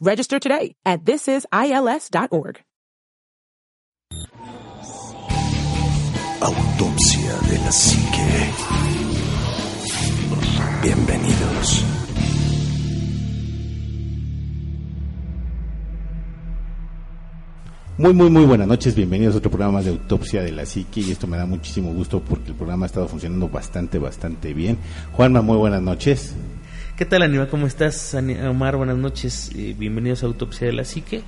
Register today at thisisils.org. Autopsia de la Psique. Bienvenidos. Muy, muy, muy buenas noches. Bienvenidos a otro programa de Autopsia de la Psique. Y esto me da muchísimo gusto porque el programa ha estado funcionando bastante, bastante bien. Juanma, muy buenas noches. ¿Qué tal, Aníbal? ¿Cómo estás, Omar? Buenas noches. Eh, bienvenidos a Autopsia de la Psique.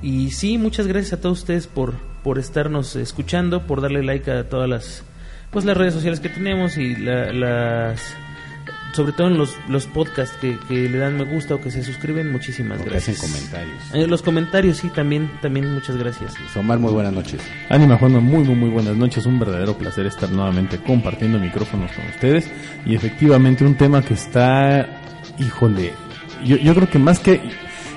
Y sí, muchas gracias a todos ustedes por, por estarnos escuchando, por darle like a todas las pues las redes sociales que tenemos y la- las sobre todo en los, los podcasts que, que le dan me gusta o que se suscriben, muchísimas O que gracias. hacen comentarios. Eh, los comentarios, sí, también, también muchas gracias. Omar, muy buenas noches. Ánima Juanma, muy muy muy buenas noches, un verdadero placer estar nuevamente compartiendo micrófonos con ustedes y efectivamente un tema que está, híjole, yo, yo creo que más que...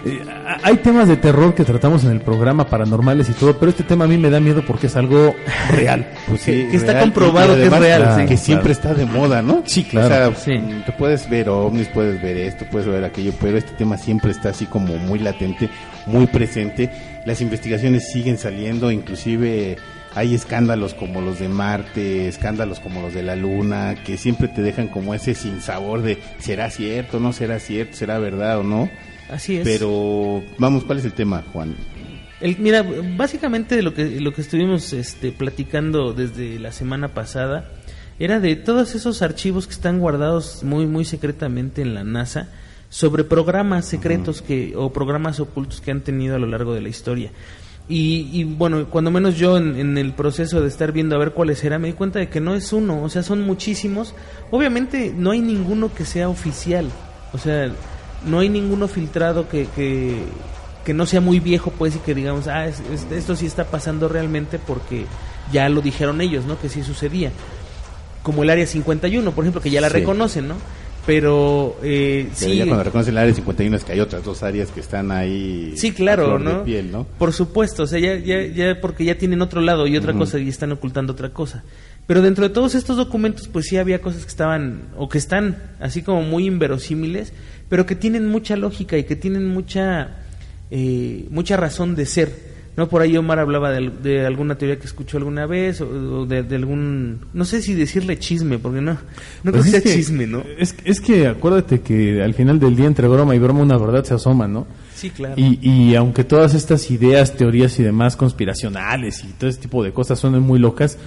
eh, hay temas de terror que tratamos en el programa paranormales y todo, pero este tema a mí me da miedo porque es algo real. Pues Que- que está real, comprobado que es real, sí. Que siempre Claro. está de moda, ¿no? Sí, claro. O sea, Sí. mm, te puedes ver ovnis, puedes ver esto, puedes ver aquello, pero este tema siempre está así como muy latente, muy presente. Las investigaciones siguen saliendo, inclusive hay escándalos como los de Marte, escándalos como los de la Luna, que siempre te dejan como ese sinsabor de será cierto, no será cierto, será verdad o no. Así es. Pero vamos, ¿cuál es el tema, Juan? El, mira, básicamente lo que lo que estuvimos este, platicando desde la semana pasada era de todos esos archivos que están guardados muy muy secretamente en la NASA sobre programas secretos que o programas ocultos que han tenido a lo largo de la historia. Y, y, bueno, cuando menos yo en, en el proceso de estar viendo a ver cuáles eran, me di cuenta de que no es uno, o sea, son muchísimos. Obviamente no hay ninguno que sea oficial, o sea, no hay ninguno filtrado que, que, que no sea muy viejo, pues, y que digamos, ah, es- es- esto sí está pasando realmente porque ya lo dijeron ellos, ¿no? Que sí sucedía. Como el Área 51, por ejemplo, que ya la Sí. reconocen, ¿no? Pero, eh, Pero sí, ya cuando reconocen el área 51 es que hay otras dos áreas que están ahí. Sí, claro, flor de ¿no? piel, ¿no? Por supuesto, o sea, ya, ya, ya porque ya tienen otro lado y otra cosa y están ocultando otra cosa. Pero dentro de todos estos documentos, pues sí había cosas que estaban, o que están así como muy inverosímiles, pero que tienen mucha lógica y que tienen mucha, eh, mucha razón de ser. ¿No? Por ahí Omar hablaba de, de alguna teoría que escuchó alguna vez, o, o de, de algún, no sé si decirle chisme, porque no, no creo Pues que sea es que- chisme, ¿no? Es, es que acuérdate que al final del día entre broma y broma una verdad se asoma, ¿no? Sí, claro. Y, y aunque todas estas ideas, teorías y demás conspiracionales y todo ese tipo de cosas suenan muy locas,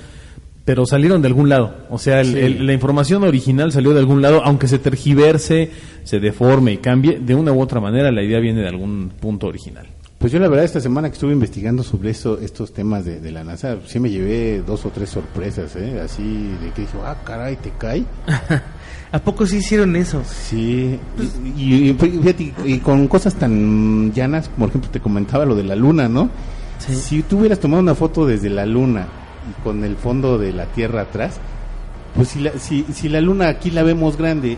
pero salieron de algún lado. O sea, el- Sí. el- la información original salió de algún lado, aunque se tergiverse, se deforme y cambie, de una u otra manera la idea viene de algún punto original. Pues yo la verdad esta semana que estuve investigando sobre eso, estos temas de, de la NASA, sí me llevé dos o tres sorpresas, ¿eh? Así de que dije, ah, caray, ¿te cae? ¿A poco sí hicieron eso? Sí, y, y- y fíjate, y con cosas tan llanas, por ejemplo, te comentaba lo de la luna, ¿no? Sí. Si tú hubieras tomado una foto desde la luna y con el fondo de la Tierra atrás, pues si la, si, si la luna aquí la vemos grande,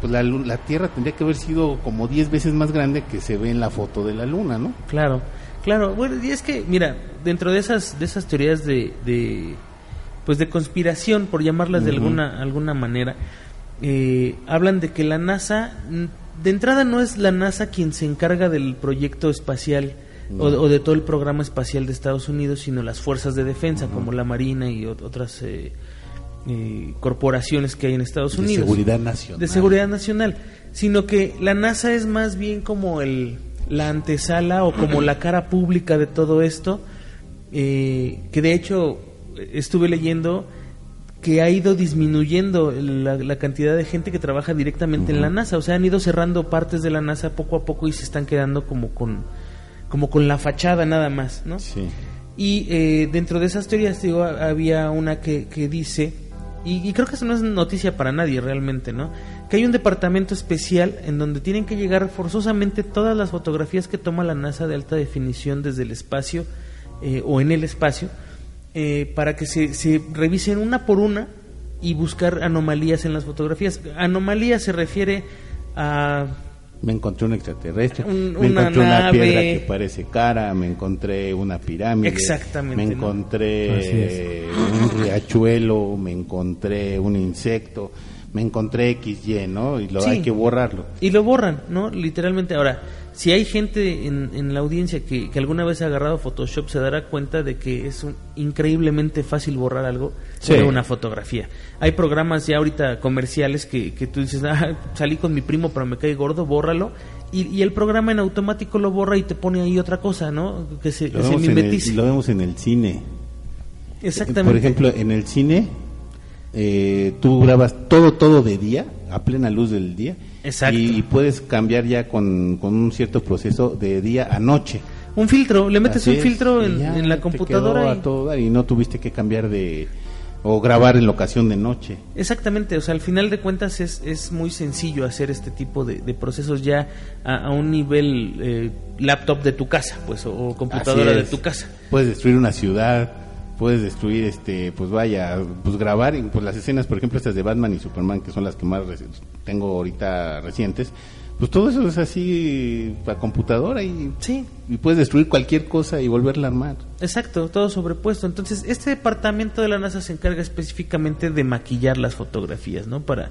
pues la, la Tierra tendría que haber sido como 10 veces más grande que se ve en la foto de la luna, ¿no? Claro, claro. Bueno, y es que, mira, dentro de esas, de esas teorías de, de pues de conspiración, por llamarlas de alguna, alguna manera, eh, hablan de que la NASA, mm, de entrada no es la NASA quien se encarga del proyecto espacial o, o de todo el programa espacial de Estados Unidos, sino las fuerzas de defensa, como la Marina y ot- otras eh, eh, corporaciones que hay en Estados De Unidos seguridad nacional. de seguridad nacional, sino que la NASA es más bien como el la antesala o como la cara pública de todo esto, eh, que de hecho estuve leyendo que ha ido disminuyendo la, la cantidad de gente que trabaja directamente en la NASA, o sea, han ido cerrando partes de la NASA poco a poco y se están quedando como con como con la fachada nada más, ¿no? Sí. Y eh, dentro de esas teorías, digo, había una que, que dice, y, creo que eso no es noticia para nadie realmente, ¿no? Que hay un departamento especial en donde tienen que llegar forzosamente todas las fotografías que toma la NASA de alta definición desde el espacio eh, o en el espacio, eh, para que se, se revisen una por una y buscar anomalías en las fotografías. Anomalía se refiere a Me encontré un extraterrestre, Un- me una encontré una nave. piedra que parece cara, me encontré una pirámide, Exactamente, me encontré un riachuelo, me encontré un insecto, me encontré XY, ¿no? Y lo Sí. hay que borrarlo. Y lo borran, ¿no? Literalmente. Ahora, si hay gente en, en la audiencia que, que alguna vez ha agarrado Photoshop, se dará cuenta de que es un- increíblemente fácil borrar algo Sí. de una fotografía. Hay programas ya ahorita comerciales que, que tú dices, ah, salí con mi primo pero me cae gordo, bórralo. Y, y el programa en automático lo borra y te pone ahí otra cosa, ¿no? Que se, Lo que se vemos, en el, mimetice. lo vemos en el cine. Exactamente. Por ejemplo, en el cine, eh, tú grabas todo, todo de día, a plena luz del día. Exacto. Y, puedes cambiar ya con, con un cierto proceso de día a noche. un filtro, le metes Así un es, filtro en, en la computadora y- a todo dar y no tuviste que cambiar de o grabar en locación de noche. Exactamente, o sea, al final de cuentas es, es muy sencillo hacer este tipo de, de procesos ya a, a un nivel eh, laptop de tu casa, pues, o, o computadora de tu casa. Puedes destruir una ciudad, puedes destruir este, pues vaya, pues grabar y, pues las escenas, por ejemplo, estas de Batman y Superman que son las que más tengo ahorita recientes. Pues todo eso es así a computadora y, Sí, y puedes destruir cualquier cosa y volverla a armar. exacto, todo sobrepuesto. Entonces, este departamento de la NASA se encarga específicamente de maquillar las fotografías, ¿no? Para,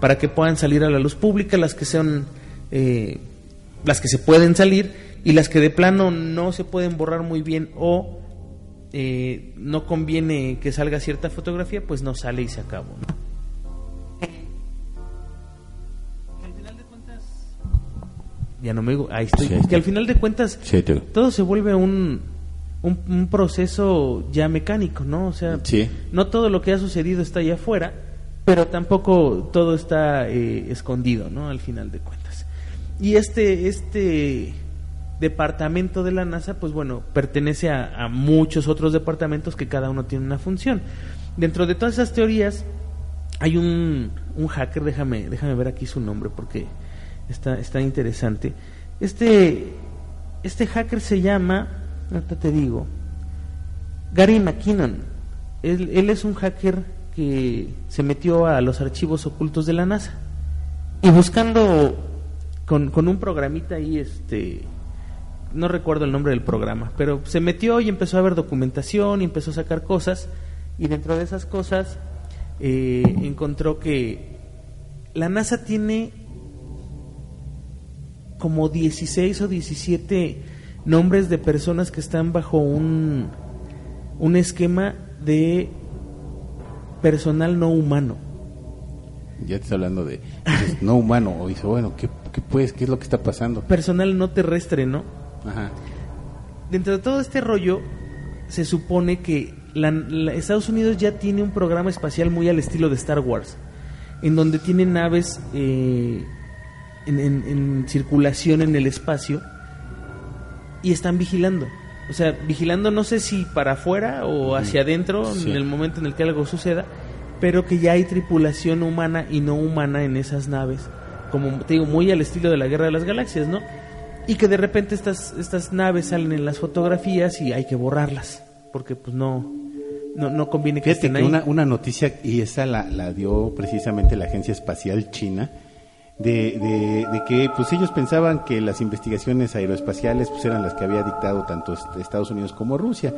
para que puedan salir a la luz pública, las que sean, eh, las que se pueden salir y las que de plano no se pueden borrar muy bien o eh, no conviene que salga cierta fotografía, pues no sale y se acabó. ¿no? Ya no me digo, ahí estoy. Sí, ahí está. que al final de cuentas Sí, todo se vuelve un, un, un proceso ya mecánico, ¿no? O sea, Sí. no todo lo que ha sucedido está allá afuera, pero tampoco todo está eh, escondido, ¿no? Al final de cuentas. Y este, este departamento de la NASA, pues bueno, pertenece a, muchos otros departamentos que cada uno tiene una función. Dentro de todas esas teorías, hay un, un hacker, déjame, déjame ver aquí su nombre porque está, está interesante. Este, este hacker se llama, ahorita te digo, Gary McKinnon. Él, él es un hacker que se metió a los archivos ocultos de la NASA. Y buscando con, con un programita ahí, este, no recuerdo el nombre del programa, pero se metió y empezó a ver documentación y empezó a sacar cosas. Y dentro de esas cosas eh, encontró que la NASA tiene como 16 o 17 nombres de personas que están bajo un, un esquema de personal no humano. Ya te estoy hablando de dices, no humano. O dice, bueno, ¿qué, qué pues? ¿Qué es lo que está pasando? Personal no terrestre, ¿no? Ajá. Dentro de todo este rollo, se supone que la- la- Estados Unidos ya tiene un programa espacial muy al estilo de Star Wars, en donde tiene naves eh, en, en- en circulación en el espacio y están vigilando. O sea, vigilando no sé si para afuera o hacia adentro Sí. en el momento en el que algo suceda, pero que ya hay tripulación humana y no humana en esas naves, como te digo, muy al estilo de la Guerra de las Galaxias, ¿no? Y que de repente estas, estas naves salen en las fotografías y hay que borrarlas, porque pues no, no, no conviene que Fíjate estén que ahí. una, una noticia, y esa la, la dio precisamente la Agencia Espacial China, de, de, de que pues ellos pensaban que las investigaciones aeroespaciales pues eran las que había dictado tanto est- Estados Unidos como Rusia.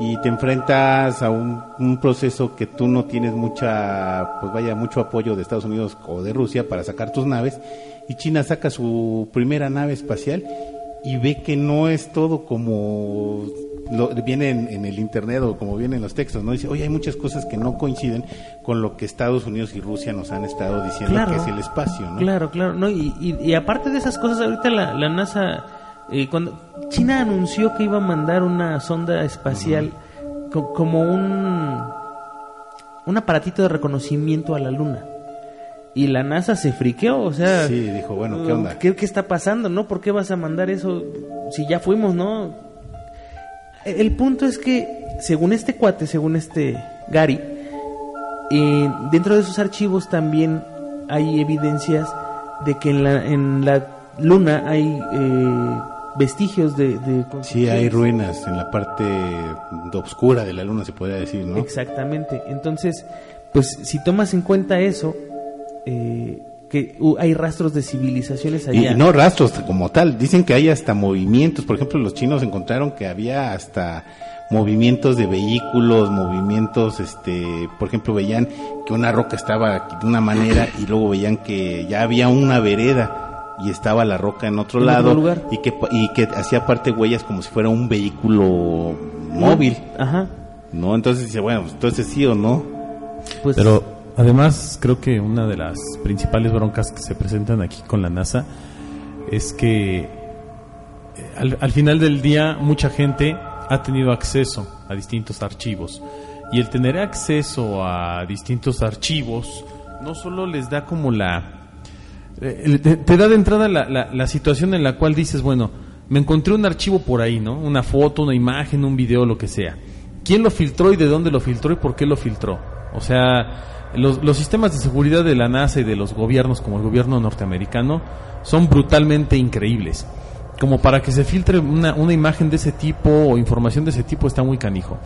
Y te enfrentas a un, un proceso que tú no tienes mucha, pues vaya, mucho apoyo de Estados Unidos o de Rusia para sacar tus naves. Y China saca su primera nave espacial y ve que no es todo como lo, viene en, en el internet o como viene en los textos, ¿no? Dice, oye, hay muchas cosas que no coinciden con lo que Estados Unidos y Rusia nos han estado diciendo Claro. que es el espacio, ¿no? Claro, claro. No, y, y, y aparte de esas cosas, ahorita la, la NASA Eh, cuando China anunció que iba a mandar una sonda espacial co- como un un aparatito de reconocimiento a la luna. Y la NASA se friqueó, o sea, Sí, dijo, bueno, ¿qué onda? ¿Qué, qué está pasando, no? ¿Por qué vas a mandar eso si ya fuimos, no? El punto es que, según este cuate, según este Gary, eh, dentro de esos archivos también hay evidencias de que en la, en la luna hay eh, vestigios de, de Sí, hay ruinas en la parte de oscura de la luna, se podría decir, ¿no? Exactamente. Entonces, pues si tomas en cuenta eso, eh, que uh, hay rastros de civilizaciones allá. y no rastros como tal, dicen que hay hasta movimientos, por ejemplo los chinos encontraron que había hasta movimientos de vehículos, movimientos, este, por ejemplo veían que una roca estaba de una manera y luego veían que ya había una vereda y estaba la roca en otro En otro lado lugar. y que pa- y que hacía parte huellas como si fuera un vehículo móvil, Ajá. ¿no? Entonces dice, bueno, pues, entonces sí o no. Pues, Pero además creo que una de las principales broncas que se presentan aquí con la NASA es que eh, al, al final del día mucha gente ha tenido acceso a distintos archivos y el tener acceso a distintos archivos no solo les da como la eh, te, te da de entrada la, la- la situación en la cual dices, bueno, me encontré un archivo por ahí, ¿no? Una foto, una imagen, un video, lo que sea. ¿Quién lo filtró y de dónde lo filtró y por qué lo filtró? O sea, los, los sistemas de seguridad de la NASA y de los gobiernos, como el gobierno norteamericano, son brutalmente increíbles. Como para que se filtre una, una imagen de ese tipo o información de ese tipo está muy canijo.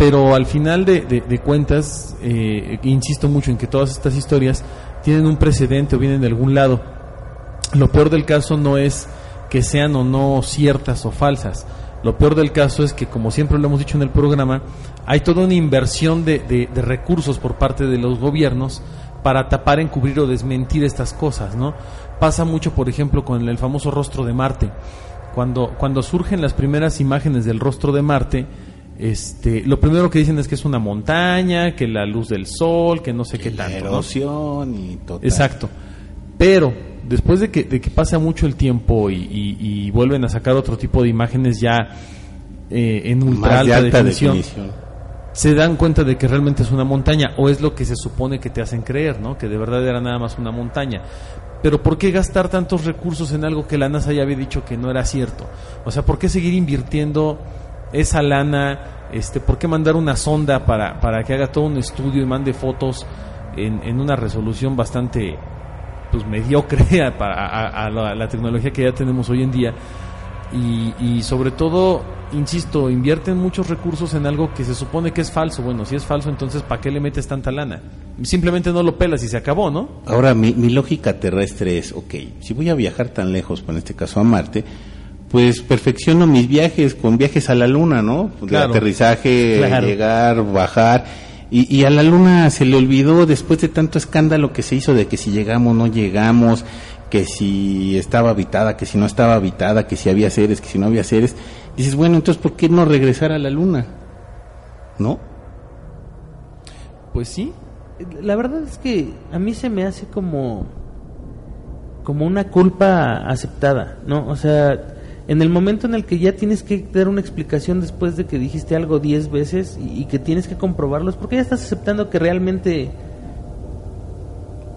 Pero al final de, cuentas, eh, insisto mucho en que todas estas historias tienen un precedente o vienen de algún lado. Lo peor del caso no es que sean o no ciertas o falsas. Lo peor del caso es que, como siempre lo hemos dicho en el programa, hay toda una inversión de, de- de recursos por parte de los gobiernos para tapar, encubrir o desmentir estas cosas, ¿no? Pasa mucho, por ejemplo, con el famoso rostro de Marte. Cuando, cuando surgen las primeras imágenes del rostro de Marte, este, lo primero que dicen es que es una montaña, que la luz del sol, que no sé qué tanto. ¿no? erosión y total. Exacto. Pero después de que, de que pasa mucho el tiempo y, y- y vuelven a sacar otro tipo de imágenes ya eh, en ultra Más de alta definición, definición. se dan cuenta de que realmente es una montaña o es lo que se supone que te hacen creer, ¿no? Que de verdad era nada más una montaña. Pero ¿por qué gastar tantos recursos en algo que la NASA ya había dicho que no era cierto? O sea, ¿por qué seguir invirtiendo esa lana? Este, ¿Por qué mandar una sonda para, para que haga todo un estudio y mande fotos en, en una resolución bastante pues mediocre a, a- la tecnología que ya tenemos hoy en día? Y, y sobre todo, insisto, invierten muchos recursos en algo que se supone que es falso. Bueno, si es falso, entonces ¿para qué le metes tanta lana? Simplemente no lo pelas y se acabó, ¿no? Ahora, mi, mi lógica terrestre es, ok, si voy a viajar tan lejos, pues en este caso a Marte, pues perfecciono mis viajes con viajes a la Luna, ¿no? De Claro. aterrizaje, Claro. llegar, bajar. Y, y a la Luna se le olvidó después de tanto escándalo que se hizo de que si llegamos, no llegamos, que si estaba habitada, que si no estaba habitada, que si había seres, que si no había seres. Dices, bueno, entonces, ¿por qué no regresar a la Luna? ¿No? Pues sí. La verdad es que a mí se me hace como como una culpa aceptada, ¿no? O sea, en el momento en el que ya tienes que dar una explicación después de que dijiste algo diez veces y, y que tienes que comprobarlo, es porque ya estás aceptando que realmente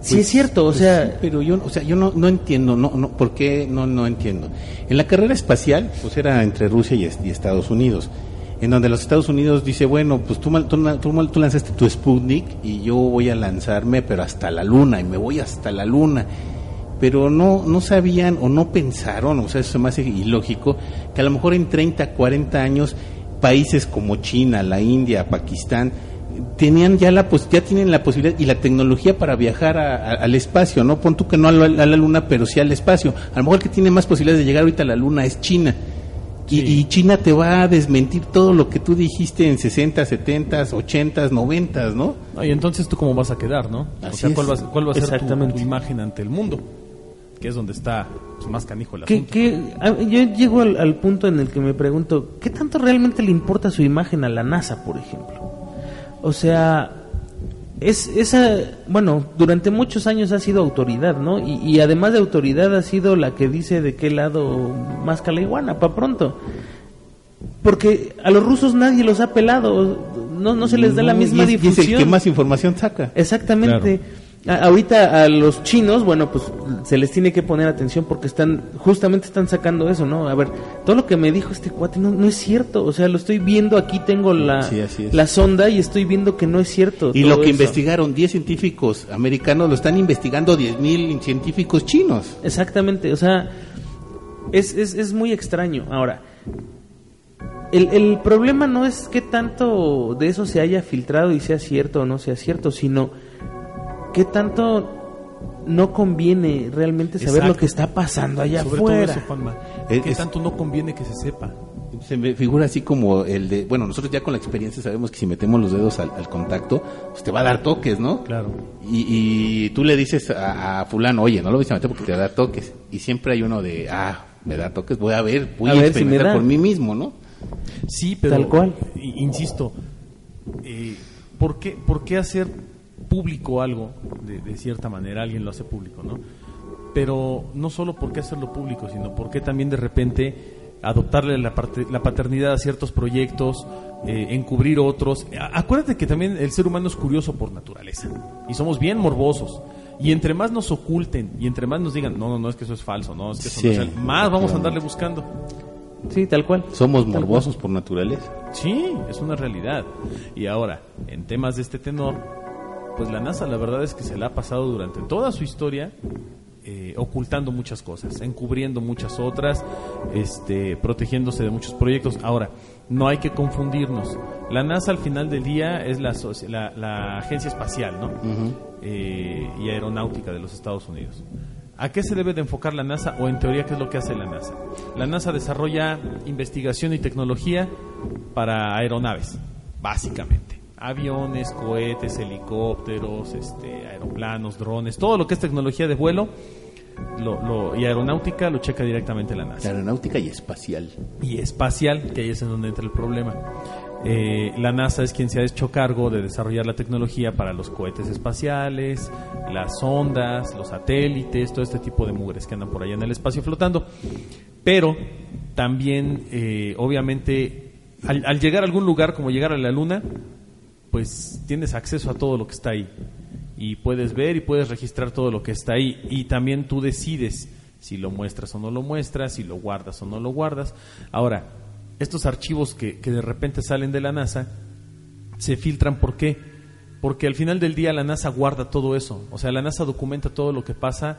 sí Pues, es cierto, o pues sea, sí, pero yo, o sea, yo no, no entiendo, no, no, ¿por qué no, no entiendo? En la carrera espacial, pues era entre Rusia y, es- y Estados Unidos, en donde los Estados Unidos dice, bueno, pues tú, tú, tú tú lanzaste tu Sputnik y yo voy a lanzarme, pero hasta la Luna, y me voy hasta la Luna. Pero no, no sabían o no pensaron, o sea, eso me hace ilógico, que a lo mejor en 30, 40 años, países como China, la India, Pakistán, tenían ya la pos- ya tienen la posibilidad y la tecnología para viajar a- a- al espacio, ¿no? Pon tú que no a la, a la luna, pero sí al espacio. A lo mejor el que tiene más posibilidades de llegar ahorita a la luna es China. Y, y China te va a desmentir todo lo que tú dijiste en 60, 70, 80, 90, ¿no? Ah, Y entonces tú cómo vas a quedar, ¿no? o sea, es. ¿cuál va, a- cuál va a ser tu- Exactamente. tu, imagen ante el mundo? Que es donde está pues, más canijo el que, asunto. que- a- yo llego al, al punto en el que me pregunto, ¿qué tanto realmente le importa su imagen a la NASA, por ejemplo? O sea, es esa, bueno, durante muchos años ha sido autoridad, ¿no? Y, y además de autoridad ha sido la que dice de qué lado más iguana, pa' pronto. Porque a los rusos nadie los ha pelado, no, no se les da la No, misma y es- y es el difusión. que más información saca. Exactamente. A- ahorita a los chinos, bueno, pues se les tiene que poner atención porque están, justamente están sacando eso, ¿no? A ver, todo lo que me dijo este cuate no, no es cierto. O sea, lo estoy viendo, aquí tengo la, Sí, la sonda y estoy viendo que no es cierto. Y lo que eso. investigaron 10 científicos americanos lo están investigando 10.000 científicos chinos. Exactamente, o sea, es, es, es muy extraño. Ahora, el, el problema no es que tanto de eso se haya filtrado y sea cierto o no sea cierto, sino que tanto no conviene realmente saber Exacto. lo que está pasando allá Sobre afuera. todo eso, Juanma. Es- ¿Qué es- tanto no conviene que se sepa? Se me figura así como el de, bueno, nosotros ya con la experiencia sabemos que si metemos los dedos al, al contacto, pues te va a dar toques, ¿no? Claro. Y, y tú le dices a, a fulano, oye, no lo vas a meter porque te da toques. Y siempre hay uno de, ah, me da toques, voy a ver, voy A a, ver si me experimentar da. por mí mismo, ¿no? Sí, pero Tal cual. insisto, eh, ¿por, qué, ¿por qué hacer público algo de, de cierta manera? Alguien lo hace público, ¿no? Pero no solo por qué hacerlo público, sino por qué también de repente adoptarle la, parte- la paternidad a ciertos proyectos, eh, encubrir otros. Acuérdate que también el ser humano es curioso por naturaleza y somos bien morbosos. Y entre más nos oculten y entre más nos digan, no, no, no, es que eso es falso, no, es que eso no Sí. es real", más vamos a andarle buscando. Sí, tal cual. Somos morbosos por naturaleza. Sí, es una realidad. Y ahora, en temas de este tenor, pues la NASA la verdad es que se la ha pasado durante toda su historia eh, ocultando muchas cosas, encubriendo muchas otras, este, protegiéndose de muchos proyectos. Ahora, no hay que confundirnos. La NASA al final del día es la, asoci- la, la agencia espacial ¿no? Eh, y aeronáutica de los Estados Unidos. ¿A qué se debe de enfocar la NASA o en teoría qué es lo que hace la NASA? La NASA desarrolla investigación y tecnología para aeronaves, básicamente. Aviones, cohetes, helicópteros, este, aeroplanos, drones, todo lo que es tecnología de vuelo lo- lo- y aeronáutica lo checa directamente la NASA Aeronáutica y espacial. y espacial, que ahí es en donde entra el problema. Eh, la NASA es quien se ha hecho cargo de desarrollar la tecnología para los cohetes espaciales, las ondas, los satélites, todo este tipo de mugres que andan por allá en el espacio flotando. Pero también, eh, obviamente, al, al llegar a algún lugar como llegar a la Luna, pues tienes acceso a todo lo que está ahí. Y puedes ver y puedes registrar todo lo que está ahí. Y también tú decides si lo muestras o no lo muestras, si lo guardas o no lo guardas. Ahora, estos archivos que, que de repente salen de la NASA se filtran, ¿por qué? Porque al final del día la NASA guarda todo eso. O sea, la NASA documenta todo lo que pasa,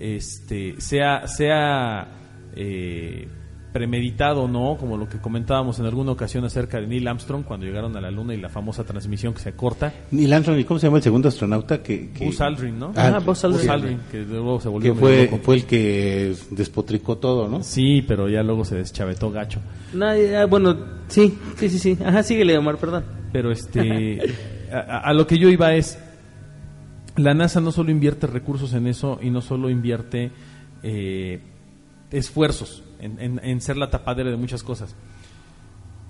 este, sea, sea eh, premeditado o no, como lo que comentábamos en alguna ocasión acerca de Neil Armstrong cuando llegaron a la Luna y la famosa transmisión que se corta. Neil Armstrong, ¿y cómo se llama el segundo astronauta que, que- Buzz Aldrin, ¿no? Ah, Ah, Buzz Aldrin. que luego se volvió que fue, loco. fue el que despotricó todo, ¿no? Sí, pero ya luego se deschavetó gacho. No, ya, bueno, sí, sí, sí, sí. Ajá, síguele, Omar, perdón. Pero este, a, a lo que yo iba es, la NASA no solo invierte recursos en eso y no solo invierte eh, esfuerzos en, ser la tapadera de muchas cosas,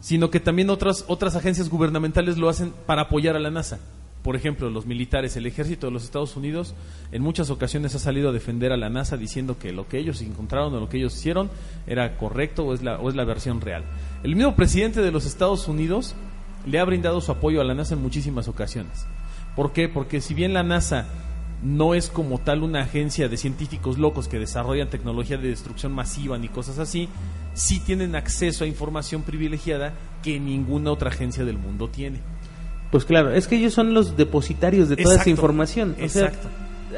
sino que también otras, otras agencias gubernamentales lo hacen para apoyar a la NASA. Por ejemplo, los militares, el ejército de los Estados Unidos en muchas ocasiones ha salido a defender a la NASA diciendo que lo que ellos encontraron o lo que ellos hicieron era correcto o es la, o es la versión real. El mismo presidente de los Estados Unidos le ha brindado su apoyo a la NASA en muchísimas ocasiones. ¿Por qué? Porque si bien la NASA no es como tal una agencia de científicos locos que desarrollan tecnología de destrucción masiva ni cosas así, sí tienen acceso a información privilegiada que ninguna otra agencia del mundo tiene. Pues claro, es que ellos son los depositarios de toda esa información. O sea, exacto.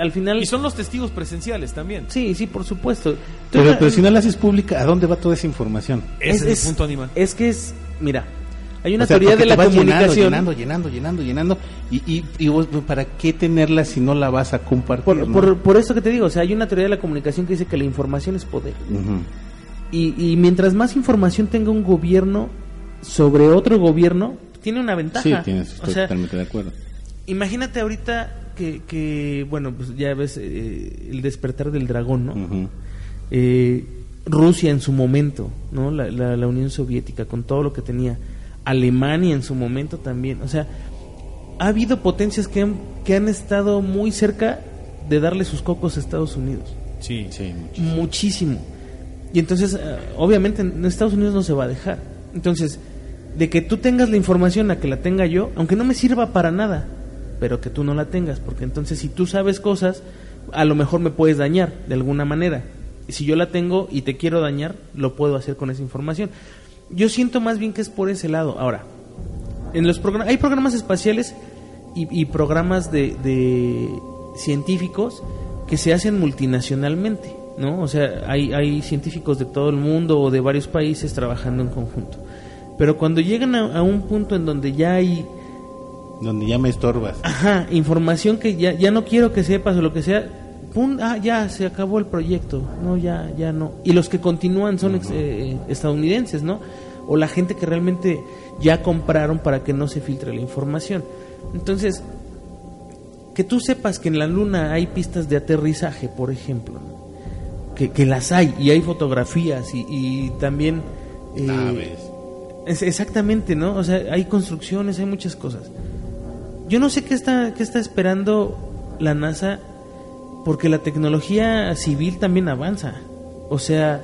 al final... Y son los testigos presenciales también. Sí, sí, por supuesto. Pero, pero si no la haces pública, ¿a dónde va toda esa información? Ese es, el punto animal. Es que es, mira, hay una O sea, teoría de la comunicación. Llenando, llenando, llenando, llenando, y, y, y vos, ¿para qué tenerla si no la vas a compartir? Por, no? por, por eso que te digo, o sea, hay una teoría de la comunicación que dice que la información es poder. Ujú. Y, y mientras más información tenga un gobierno sobre otro gobierno, tiene una ventaja. Sí, tienes, estoy o sea, totalmente de acuerdo. imagínate ahorita que, que, bueno, pues ya ves eh, el despertar del dragón, ¿no? Ujú. Eh, Rusia en su momento, ¿no? La, la- la Unión Soviética con todo lo que tenía, Alemania en su momento también, o sea, ha habido potencias que han, que han estado muy cerca de darle sus cocos a Estados Unidos. Sí. Sí, muchísimo. Muchísimo. Y entonces, eh, obviamente, en Estados Unidos no se va a dejar. Entonces, de que tú tengas la información a que la tenga yo, aunque no me sirva para nada, pero que tú no la tengas, porque entonces si tú sabes cosas, a lo mejor me puedes dañar de alguna manera. Si yo la tengo y te quiero dañar, lo puedo hacer con esa información. Yo siento más bien que es por ese lado. Ahora, en los programas hay programas espaciales y, y programas de, de científicos que se hacen multinacionalmente, ¿no? O sea, hay, hay científicos de todo el mundo o de varios países trabajando en conjunto. Pero cuando llegan a, a un punto en donde ya hay Donde ya me estorbas. Ajá, información que ya, ya no quiero que sepas o lo que sea. Pum, ah, ya se acabó el proyecto. No, ya, ya no. Y los que continúan son ex- eh, estadounidenses, ¿no? O la gente que realmente ya compraron para que no se filtre la información. Entonces, que tú sepas que en la luna hay pistas de aterrizaje, por ejemplo, ¿no? que, que las hay y hay fotografías y, y también... eh, Naves. es- exactamente, ¿no? O sea, hay construcciones, hay muchas cosas. Yo no sé qué está, qué está esperando la NASA, porque la tecnología civil también avanza. O sea,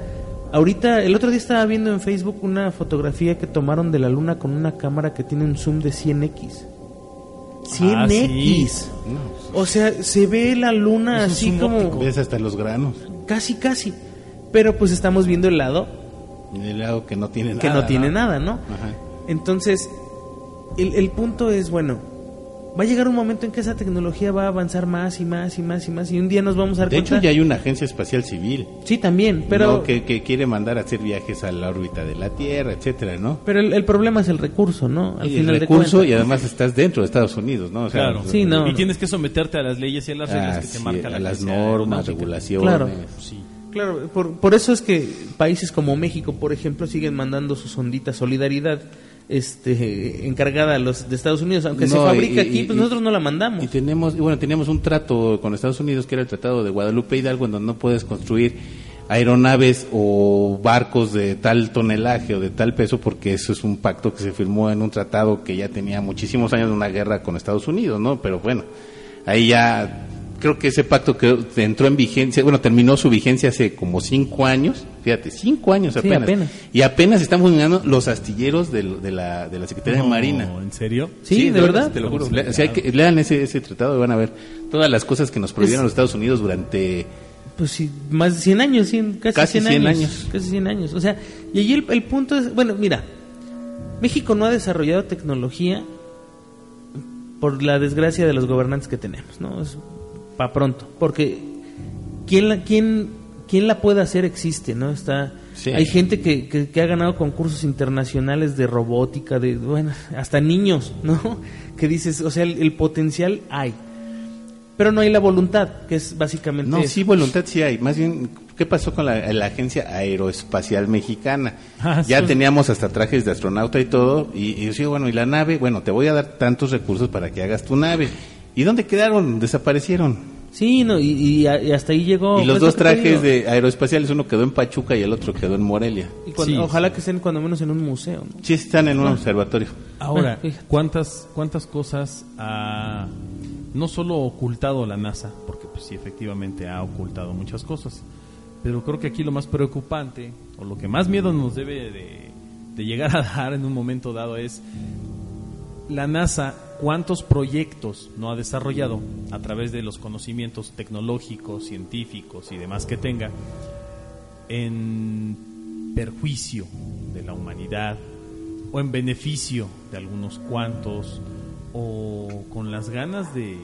ahorita, el otro día estaba viendo en Facebook una fotografía que tomaron de la Luna con una cámara que tiene un zoom de 100x. 100x. Ah, sí. O sea, se ve la Luna Es así como óptico. Ves hasta los granos. casi, casi. Pero pues estamos viendo el lado el lado que no tiene que nada. no tiene nada, ¿no? Ajá. Entonces, el, el punto es, bueno, va a llegar un momento en que esa tecnología va a avanzar más y más y más y más y un día nos vamos a dar De hecho, cuenta... ya hay una agencia espacial civil. Sí, también, pero, ¿no? que, que quiere mandar a hacer viajes a la órbita de la Tierra, etcétera, ¿no? pero el, el problema es el recurso, ¿no? Al Y final el recurso y además estás dentro de Estados Unidos, ¿no? O sea, Claro. Sí, no. Y tienes que someterte a las leyes y a las reglas ah, que te sí, marca la a las normas, regulaciones. Claro. Sí. Claro, por, por eso es que países como México, por ejemplo, siguen mandando su sondita Solidaridad este, encargada a los de Estados Unidos, aunque se fabrica y- aquí, y- pues y- nosotros no la mandamos. Y tenemos, y bueno, teníamos un trato con Estados Unidos que era el Tratado de Guadalupe Hidalgo, en donde no puedes construir aeronaves o barcos de tal tonelaje o de tal peso, porque eso es un pacto que se firmó en un tratado que ya tenía muchísimos años de una guerra con Estados Unidos, ¿no? Pero bueno, ahí ya creo que ese pacto que entró en vigencia, bueno, terminó su vigencia hace como cinco años, fíjate, cinco años Sí, apenas. Y apenas están funcionando los astilleros de, la, de la Secretaría No, de Marina. ¿En serio? Sí, ¿de verdad? Te lo juro. Le- si hay que- lean ese, ese tratado y van a ver todas las cosas que nos prohibieron Es- los Estados Unidos durante... Pues sí, más de 100 años, 100, casi, Casi 100, 100 años, años. Casi 100 años. O sea, y allí el, el punto es, bueno, mira, México no ha desarrollado tecnología por la desgracia de los gobernantes que tenemos, ¿no? Es para pronto, porque ¿quién la, quién, quién la puede hacer existe, ¿no? Está, Sí. hay gente que, que, que ha ganado concursos internacionales de robótica, de, bueno, hasta niños, ¿no? Que dices, o sea, el, el potencial hay, pero no hay la voluntad, que es básicamente No, eso. sí, voluntad sí hay. Más bien, ¿qué pasó con la, la Agencia Aeroespacial Mexicana? Ah, ya sí. teníamos hasta trajes de astronauta y todo. Y, y yo digo, bueno, ¿y la nave? Bueno, te voy a dar tantos recursos para que hagas tu nave. ¿Y dónde quedaron? Desaparecieron. Sí, no, y, y a- y hasta ahí llegó. y los lo dos trajes de aeroespaciales, uno quedó en Pachuca y el otro quedó en Morelia. Y cuando- Sí. Ojalá que estén cuando menos en un museo. ¿no? Sí, están en un observatorio. Ahora, Ah, fíjate. ¿cuántas, ¿cuántas cosas ha no solo ocultado la NASA? Porque pues sí, efectivamente ha ocultado muchas cosas. Pero creo que aquí lo más preocupante, o lo que más miedo nos debe de, de llegar a dar en un momento dado es la NASA cuántos proyectos no ha desarrollado a través de los conocimientos tecnológicos, científicos y demás que tenga en perjuicio de la humanidad o en beneficio de algunos cuantos o con las ganas de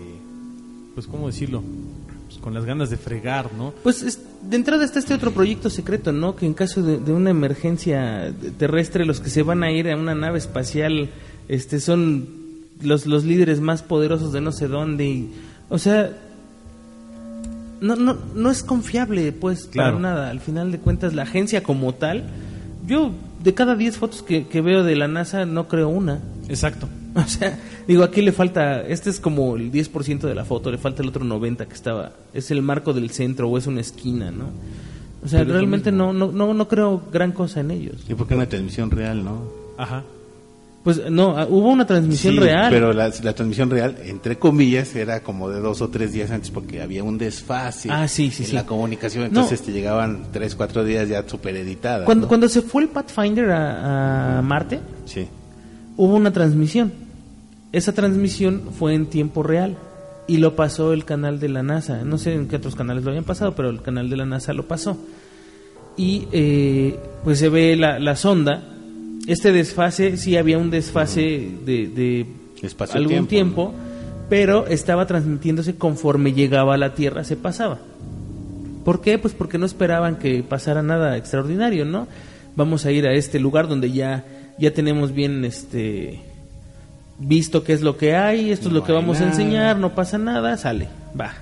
pues cómo decirlo Pues, con las ganas de fregar no Pues es- de entrada está este otro proyecto secreto, ¿no? Que en caso de, de una emergencia terrestre, los que se van a ir a una nave espacial este, son los, los líderes más poderosos de no sé dónde. Y, o sea, no, no, no es confiable, pues, Claro. para nada. Al final de cuentas, la agencia como tal, yo de cada 10 fotos que, que veo de la NASA, no creo una. exacto O sea, digo, aquí le falta, este es como el 10% de la foto, le falta el otro 90 que estaba, es el marco del centro o es una esquina, ¿no? O sea, Pero es realmente no, no, no, no creo gran cosa en ellos. Y porque una transmisión real, ¿no? ajá Pues no, ah, hubo una transmisión Sí, real. Pero la, la transmisión real, entre comillas, era como de dos o tres días antes porque había un desfase Ah, sí, sí, en sí. la comunicación. No. Entonces te llegaban tres, cuatro días ya super editadas. Cuando, cuando se fue el Pathfinder a, a Marte, Sí. hubo una transmisión. Esa transmisión fue en tiempo real y lo pasó el canal de la NASA. No sé en qué otros canales lo habían pasado, pero el canal de la NASA lo pasó. Y eh, pues se ve la, la sonda. Este desfase, sí había un desfase de, de algún tiempo, pero estaba transmitiéndose conforme llegaba a la Tierra, se pasaba. ¿Por qué? Pues porque no esperaban que pasara nada extraordinario, ¿no? Vamos a ir a este lugar donde ya, ya tenemos bien este visto qué es lo que hay, esto es lo que vamos a enseñar, no pasa nada, sale, va.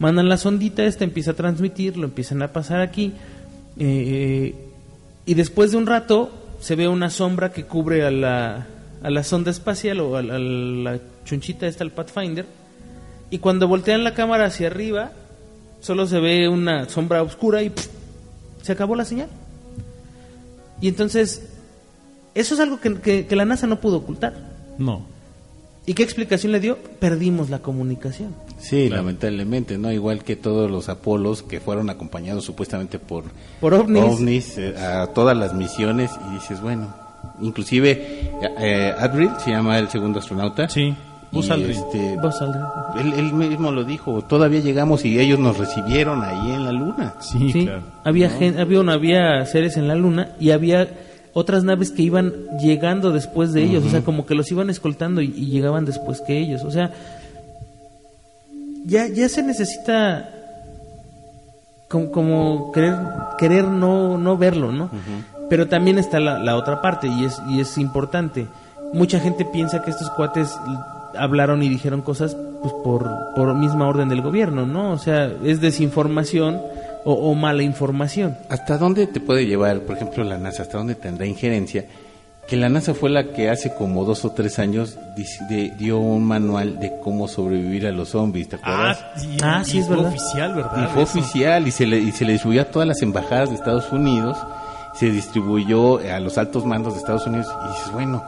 Mandan la sondita, esta empieza a transmitir, lo empiezan a pasar aquí, eh, y después de un rato se ve una sombra que cubre a la, a la sonda espacial o a, la- a la chunchita esta, el Pathfinder, y cuando voltean la cámara hacia arriba, solo se ve una sombra oscura y se acabó la señal. Y entonces, eso es algo que, que- que la NASA no pudo ocultar. No. ¿Y qué explicación le dio? Perdimos la comunicación. Sí, lamentablemente, ¿no? Igual que todos los Apolos que fueron acompañados supuestamente por Por ovnis. eh, a todas las misiones y dices, bueno, inclusive eh, Adriel se llama el segundo astronauta. Sí, Buzz Aldrin. este, Buzz Aldrin. él, él mismo lo dijo, todavía llegamos y ellos nos recibieron ahí en la luna. Sí, Sí, claro. había, gen- había, una- había seres en la luna y había otras naves que iban llegando después de ellos, o sea, como que los iban escoltando y, y llegaban después que ellos, o sea, ya, ya se necesita como, como querer, querer no, no verlo, ¿no? Pero también está la, la otra parte y es, y es importante. Mucha gente piensa que estos cuates hablaron y dijeron cosas pues, por, por misma orden del gobierno, ¿no? O sea, es desinformación o, o mala información. ¿Hasta dónde te puede llevar, por ejemplo, la NASA? ¿Hasta dónde tendrá injerencia? Que la NASA fue la que hace como dos o tres años dio un manual de cómo sobrevivir a los zombies, ¿te acuerdas? Ah, sí, Ah, y sí, es fue verdad. oficial, ¿verdad? y fue Eso. oficial y se, le, y se le distribuyó a todas las embajadas de Estados Unidos, se distribuyó a los altos mandos de Estados Unidos y dices, bueno,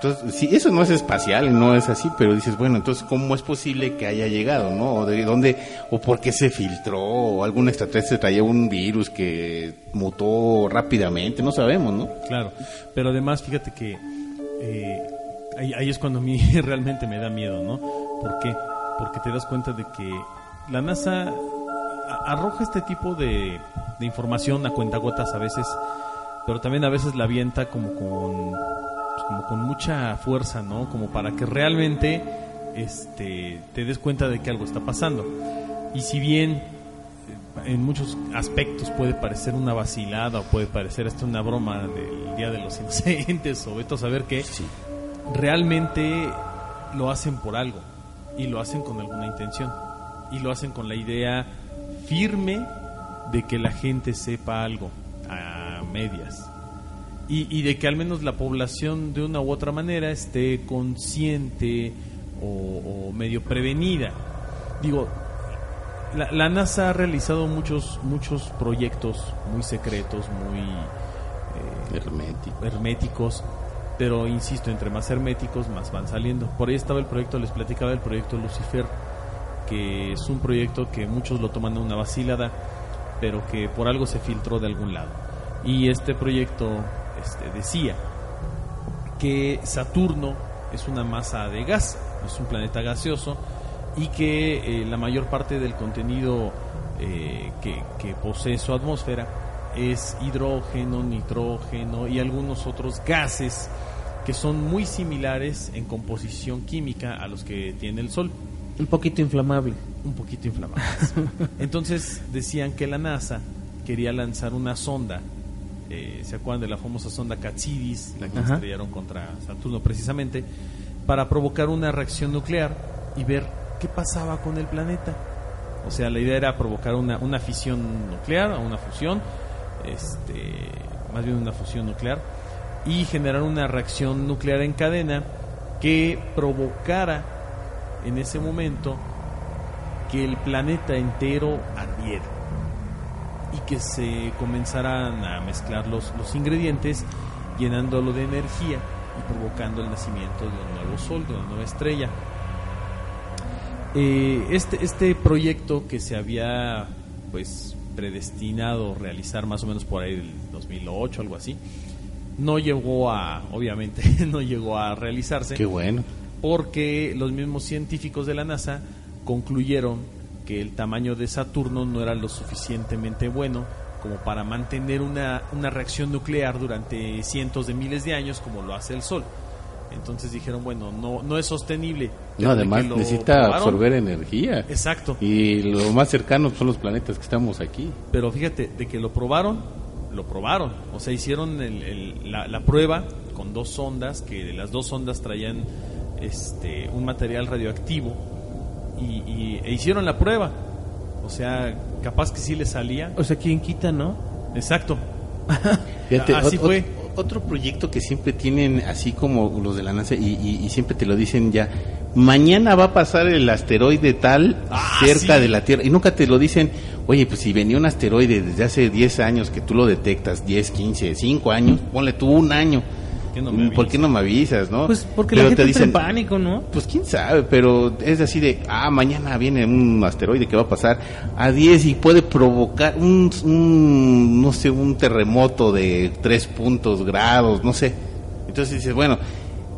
entonces, sí, eso no es espacial, no es así, pero dices, bueno, entonces, ¿cómo es posible que haya llegado, no? ¿O de dónde, o por qué se filtró, o algún extraterrestre traía un virus que mutó rápidamente, no sabemos, ¿no? Claro, pero además fíjate que eh, ahí, ahí es cuando a mí realmente me da miedo, ¿no? ¿Por qué? Porque te das cuenta de que la NASA arroja este tipo de, de información a cuentagotas a veces, pero también a veces la avienta como con, como con mucha fuerza, ¿no? Como para que realmente este, te des cuenta de que algo está pasando. Y si bien en muchos aspectos puede parecer una vacilada o puede parecer hasta una broma del Día de los Inocentes o a saber qué, realmente lo hacen por algo y lo hacen con alguna intención y lo hacen con la idea firme de que la gente sepa algo a medias y, y de que al menos la población de una u otra manera esté consciente o, o medio prevenida. Digo, la, la NASA ha realizado muchos muchos proyectos muy secretos, muy eh, Hermético. herméticos, pero insisto, entre más herméticos más van saliendo. Por ahí estaba el proyecto, les platicaba el proyecto Lucifer, que es un proyecto que muchos lo toman de una vacilada, pero que por algo se filtró de algún lado. Y este proyecto este, decía que Saturno es una masa de gas, es un planeta gaseoso y que eh, la mayor parte del contenido eh, que, que posee su atmósfera es hidrógeno, nitrógeno y algunos otros gases que son muy similares en composición química a los que tiene el Sol Un poquito inflamable. un poquito inflamadas. Entonces decían que la NASA quería lanzar una sonda. Eh, ¿Se acuerdan de la famosa sonda Katsidis, la que Ajá. estrellaron contra Saturno precisamente? Para provocar una reacción nuclear y ver qué pasaba con el planeta. O sea, la idea era provocar una, una fisión nuclear, o una fusión, este, más bien una fusión nuclear, y generar una reacción nuclear en cadena que provocara en ese momento que el planeta entero ardiera y que se comenzaran a mezclar los, los ingredientes llenándolo de energía y provocando el nacimiento de un nuevo sol, de una nueva estrella. Eh, este, este proyecto que se había pues predestinado realizar más o menos por ahí del 2008, algo así, no llegó a, obviamente, no llegó a realizarse. Qué bueno. Porque los mismos científicos de la NASA concluyeron que el tamaño de Saturno no era lo suficientemente bueno como para mantener una, una reacción nuclear durante cientos de miles de años como lo hace el Sol. Entonces dijeron, bueno, no, no es sostenible. No, además necesita absorber energía. Exacto. Y lo más cercano son los planetas que estamos aquí. Pero fíjate, de que lo probaron, lo probaron. O sea, hicieron la, la, prueba con dos sondas, que las dos sondas traían este, un material radioactivo y, e hicieron la prueba. O sea, capaz que sí le salía. O sea, ¿quién quita, no? Exacto. Así fue. Otro proyecto que siempre tienen, así como los de la NASA, y, siempre te lo dicen ya, mañana va a pasar el asteroide tal ah, cerca de la Tierra, y nunca te lo dicen, oye, pues si venía un asteroide desde hace 10 años que tú lo detectas, 10, 15, 5 años, ponle tú un año, ¿Por qué no me avisas, no? Pues porque la gente te dicen, entra en pánico, ¿no? Pues quién sabe, pero es así de, ah, mañana viene un asteroide que va a pasar a 10 y puede provocar un, no sé, un terremoto de 3 puntos grados, no sé. Entonces dices, bueno,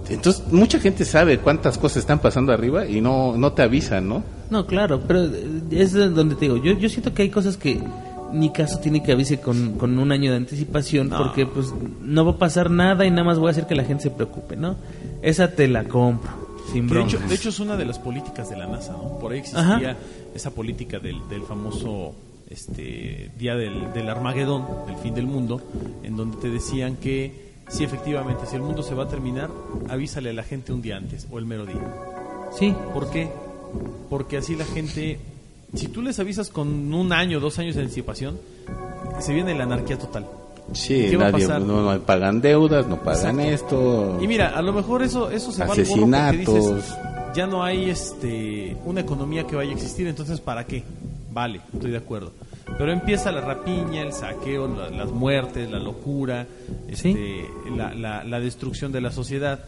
entonces mucha gente sabe cuántas cosas están pasando arriba y no, no te avisan, ¿no? No, claro, pero es donde te digo, yo, yo siento que hay cosas que ni caso tiene que avise con, con un año de anticipación porque pues no va a pasar nada y nada más voy a hacer que la gente se preocupe, ¿no? Esa te la compro, sin de hecho, de hecho, es una de las políticas de la NASA, ¿no? Por ahí existía esa política del, del famoso este día del, del Armagedón, del fin del mundo, en donde te decían que si efectivamente, si el mundo se va a terminar, avísale a la gente un día antes o el mero día. Sí. ¿Por qué? Porque así la gente si tú les avisas con un año, dos años de anticipación, se viene la anarquía total. Sí, nadie, no, pagan deudas, no pagan esto. Y mira, a lo mejor eso, eso se asesinatos. va ya no hay este una economía que vaya a existir, entonces ¿para qué? Vale, estoy de acuerdo. Pero empieza la rapiña, el saqueo, las muertes, la locura, este, la, la, la destrucción de la sociedad.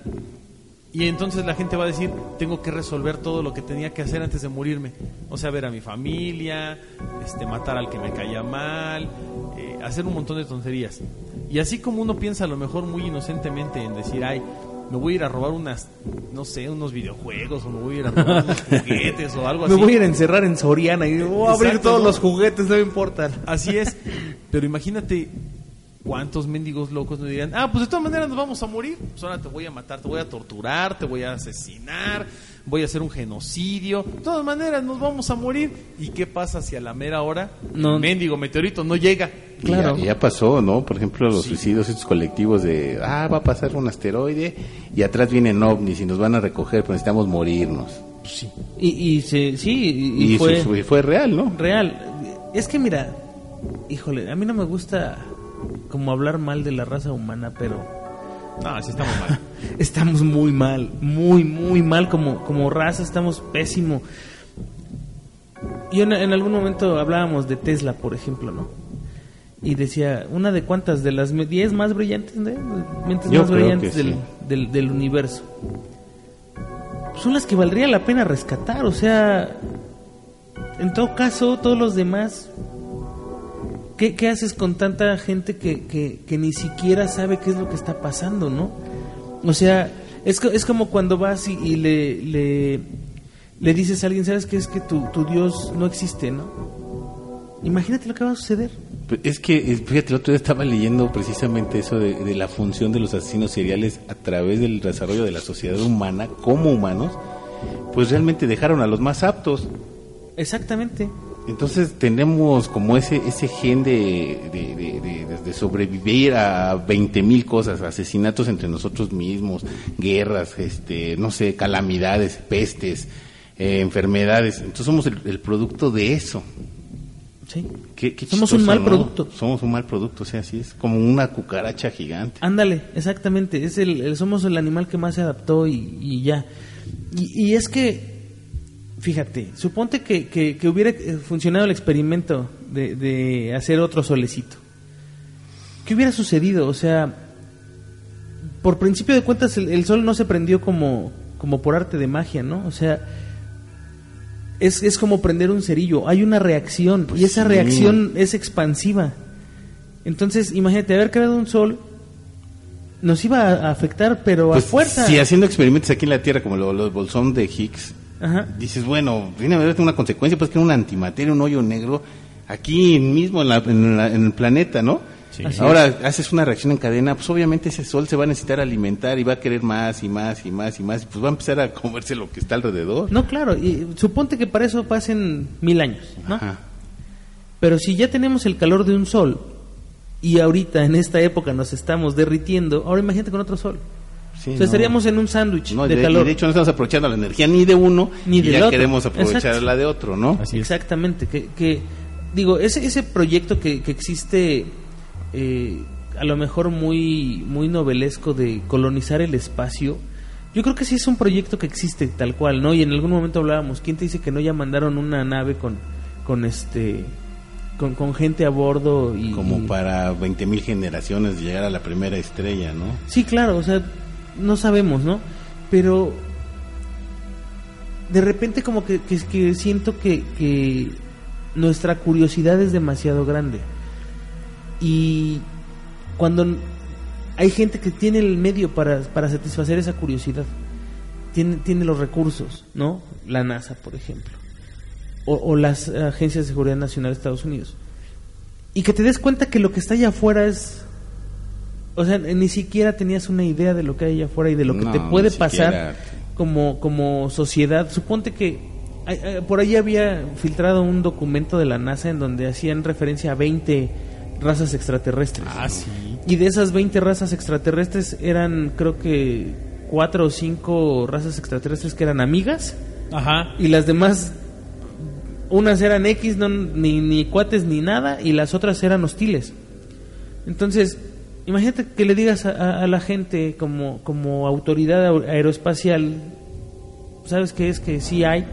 Y entonces la gente va a decir, tengo que resolver todo lo que tenía que hacer antes de morirme. O sea, ver a mi familia, este, matar al que me caía mal, eh, hacer un montón de tonterías. Y así como uno piensa a lo mejor muy inocentemente en decir, ay, me voy a ir a robar unas, no sé, unos videojuegos, o me voy a ir a robar unos juguetes o algo así. Me voy a ir a encerrar en Soriana y voy a abrir todos los juguetes, no me importa. Así es. Pero imagínate ¿Cuántos mendigos locos nos dirían, ah, pues de todas maneras nos vamos a morir? Pues ahora te voy a matar, te voy a torturar, te voy a asesinar, voy a hacer un genocidio. De todas maneras nos vamos a morir. ¿Y qué pasa si a la mera hora no. el mendigo meteorito no llega? Claro. Ya, ya, pasó, ¿no? Por ejemplo, los suicidios estos colectivos de, ah, va a pasar un asteroide y atrás vienen ovnis y nos van a recoger, pero necesitamos morirnos. Pues sí. Y, y se, sí, y, fue, fue real, ¿no? Real. Es que mira, híjole, a mí no me gusta como hablar mal de la raza humana, pero... No, sí estamos mal. estamos muy mal, muy, muy mal como, como raza, estamos pésimo. Y en, algún momento hablábamos de Tesla, por ejemplo, ¿no? Y decía, una de cuántas, de las 10 más brillantes, mentes más brillantes del, del, del universo. Son las que valdría la pena rescatar, o sea, en todo caso, todos los demás ¿Qué, haces con tanta gente que, que, ni siquiera sabe qué es lo que está pasando, no? O sea, es, es como cuando vas y, le, le, le, dices a alguien, ¿sabes qué? Es que tu, tu Dios no existe, ¿no? Imagínate lo que va a suceder. Es que, fíjate, el otro día estaba leyendo precisamente eso de, de, la función de los asesinos seriales a través del desarrollo de la sociedad humana como humanos, pues realmente dejaron a los más aptos. Exactamente. Entonces tenemos como ese ese gen de, de, sobrevivir a 20 mil cosas, asesinatos entre nosotros mismos, guerras, este, no sé, calamidades, pestes, eh, enfermedades. Entonces somos el, producto de eso. Sí. somos un mal producto. Somos un mal producto, o sea, así es, como una cucaracha gigante. Ándale, exactamente. Es el, somos el animal que más se adaptó y, ya. Y, y es que Fíjate, suponte que, que, hubiera eh, funcionado el experimento de, de, hacer otro solecito. ¿Qué hubiera sucedido? O sea, por principio de cuentas el, el sol no se prendió como, como por arte de magia, ¿no? O sea, es, es como prender un cerillo, hay una reacción y esa sí. reacción es expansiva. Entonces, imagínate, haber creado un sol nos iba a afectar, pero Pues, a fuerza. Si haciendo experimentos aquí en la Tierra, como lo- los bolsón de Higgs, Ajá. dices, bueno, tiene que haber una consecuencia, pues que una antimateria, un hoyo negro, aquí mismo en, la- en la- en el planeta, ¿no? Sí. Ahora haces una reacción en cadena, pues obviamente ese sol se va a necesitar alimentar y va a querer más y más y más y más, y pues va a empezar a comerse lo que está alrededor. No, claro, y suponte que para eso pasen mil años, ¿no? Ajá. Pero si ya tenemos el calor de un sol y ahorita en esta época nos estamos derritiendo, ahora imagínate con otro sol. Sí, o sea, no. estaríamos en un sándwich No, de, de, calor. y de hecho no estamos aprovechando la energía ni de uno, Ni y del ya otro. queremos aprovechar Exacto. la de otro, ¿no? Así. Exactamente, que, que digo, ese, ese proyecto que, que existe eh, a lo mejor muy, muy novelesco de colonizar el espacio, yo creo que sí es un proyecto que existe tal cual, ¿no? Y en algún momento hablábamos, ¿quién te dice que no ya mandaron una nave con, con este... Con, con gente a bordo y Como y- para 20 mil generaciones de llegar a la primera estrella, ¿no? Sí, claro, o sea, no sabemos, ¿no? Pero de repente como que, que, que siento que, que nuestra curiosidad es demasiado grande. Y cuando hay gente que tiene el medio para, para satisfacer esa curiosidad, tiene, tiene los recursos, ¿no? La NASA, por ejemplo, o, o las agencias de seguridad nacional de Estados Unidos. Y que te des cuenta que lo que está allá afuera es o sea, ni siquiera tenías una idea de lo que hay allá afuera y de lo que No, te puede pasar como, como sociedad. Suponte que por ahí había filtrado un documento de la NASA en donde hacían referencia a 20 razas extraterrestres. Ah, sí. Y de esas 20 razas extraterrestres eran, creo que, cuatro o cinco razas extraterrestres que eran amigas Ajá. y las demás, unas eran X, no, ni, ni cuates ni nada, y las otras eran hostiles. Entonces, imagínate que le digas a, a- a la gente como, como autoridad aer- aeroespacial, ¿sabes qué es? Que sí hay,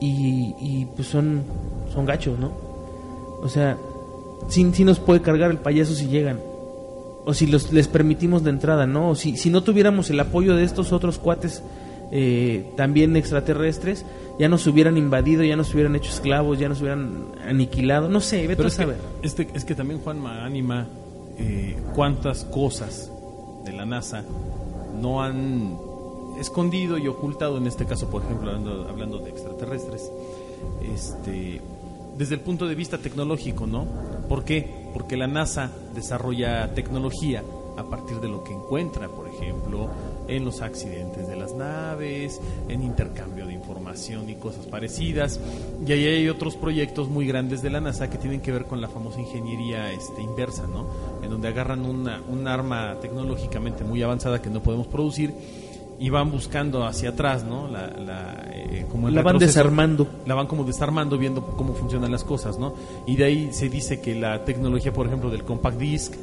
y, y pues son, son gachos, ¿no? O sea, sí, sí nos puede cargar el payaso si llegan. O si los, les permitimos de entrada, ¿no? O si, si no tuviéramos el apoyo de estos otros cuates eh, también extraterrestres, ya nos hubieran invadido, ya nos hubieran hecho esclavos, ya nos hubieran aniquilado. No sé, vete Pero a es que, saber. este, es que también Juanma anima eh, cuántas cosas de la NASA no han escondido y ocultado, en este caso, por ejemplo, hablando, de extraterrestres, este, desde el punto de vista tecnológico, ¿no? ¿Por qué? Porque la NASA desarrolla tecnología a partir de lo que encuentra, por ejemplo, en los accidentes de las naves, en intercambio de información y cosas parecidas. Y ahí hay otros proyectos muy grandes de la NASA que tienen que ver con la famosa ingeniería este, inversa, ¿no? En donde agarran una, un arma tecnológicamente muy avanzada que no podemos producir y van buscando hacia atrás, ¿no? La, la, eh, como La van desarmando. La van como desarmando, viendo cómo funcionan las cosas, ¿no? Y de ahí se dice que la tecnología, por ejemplo, del compact disc,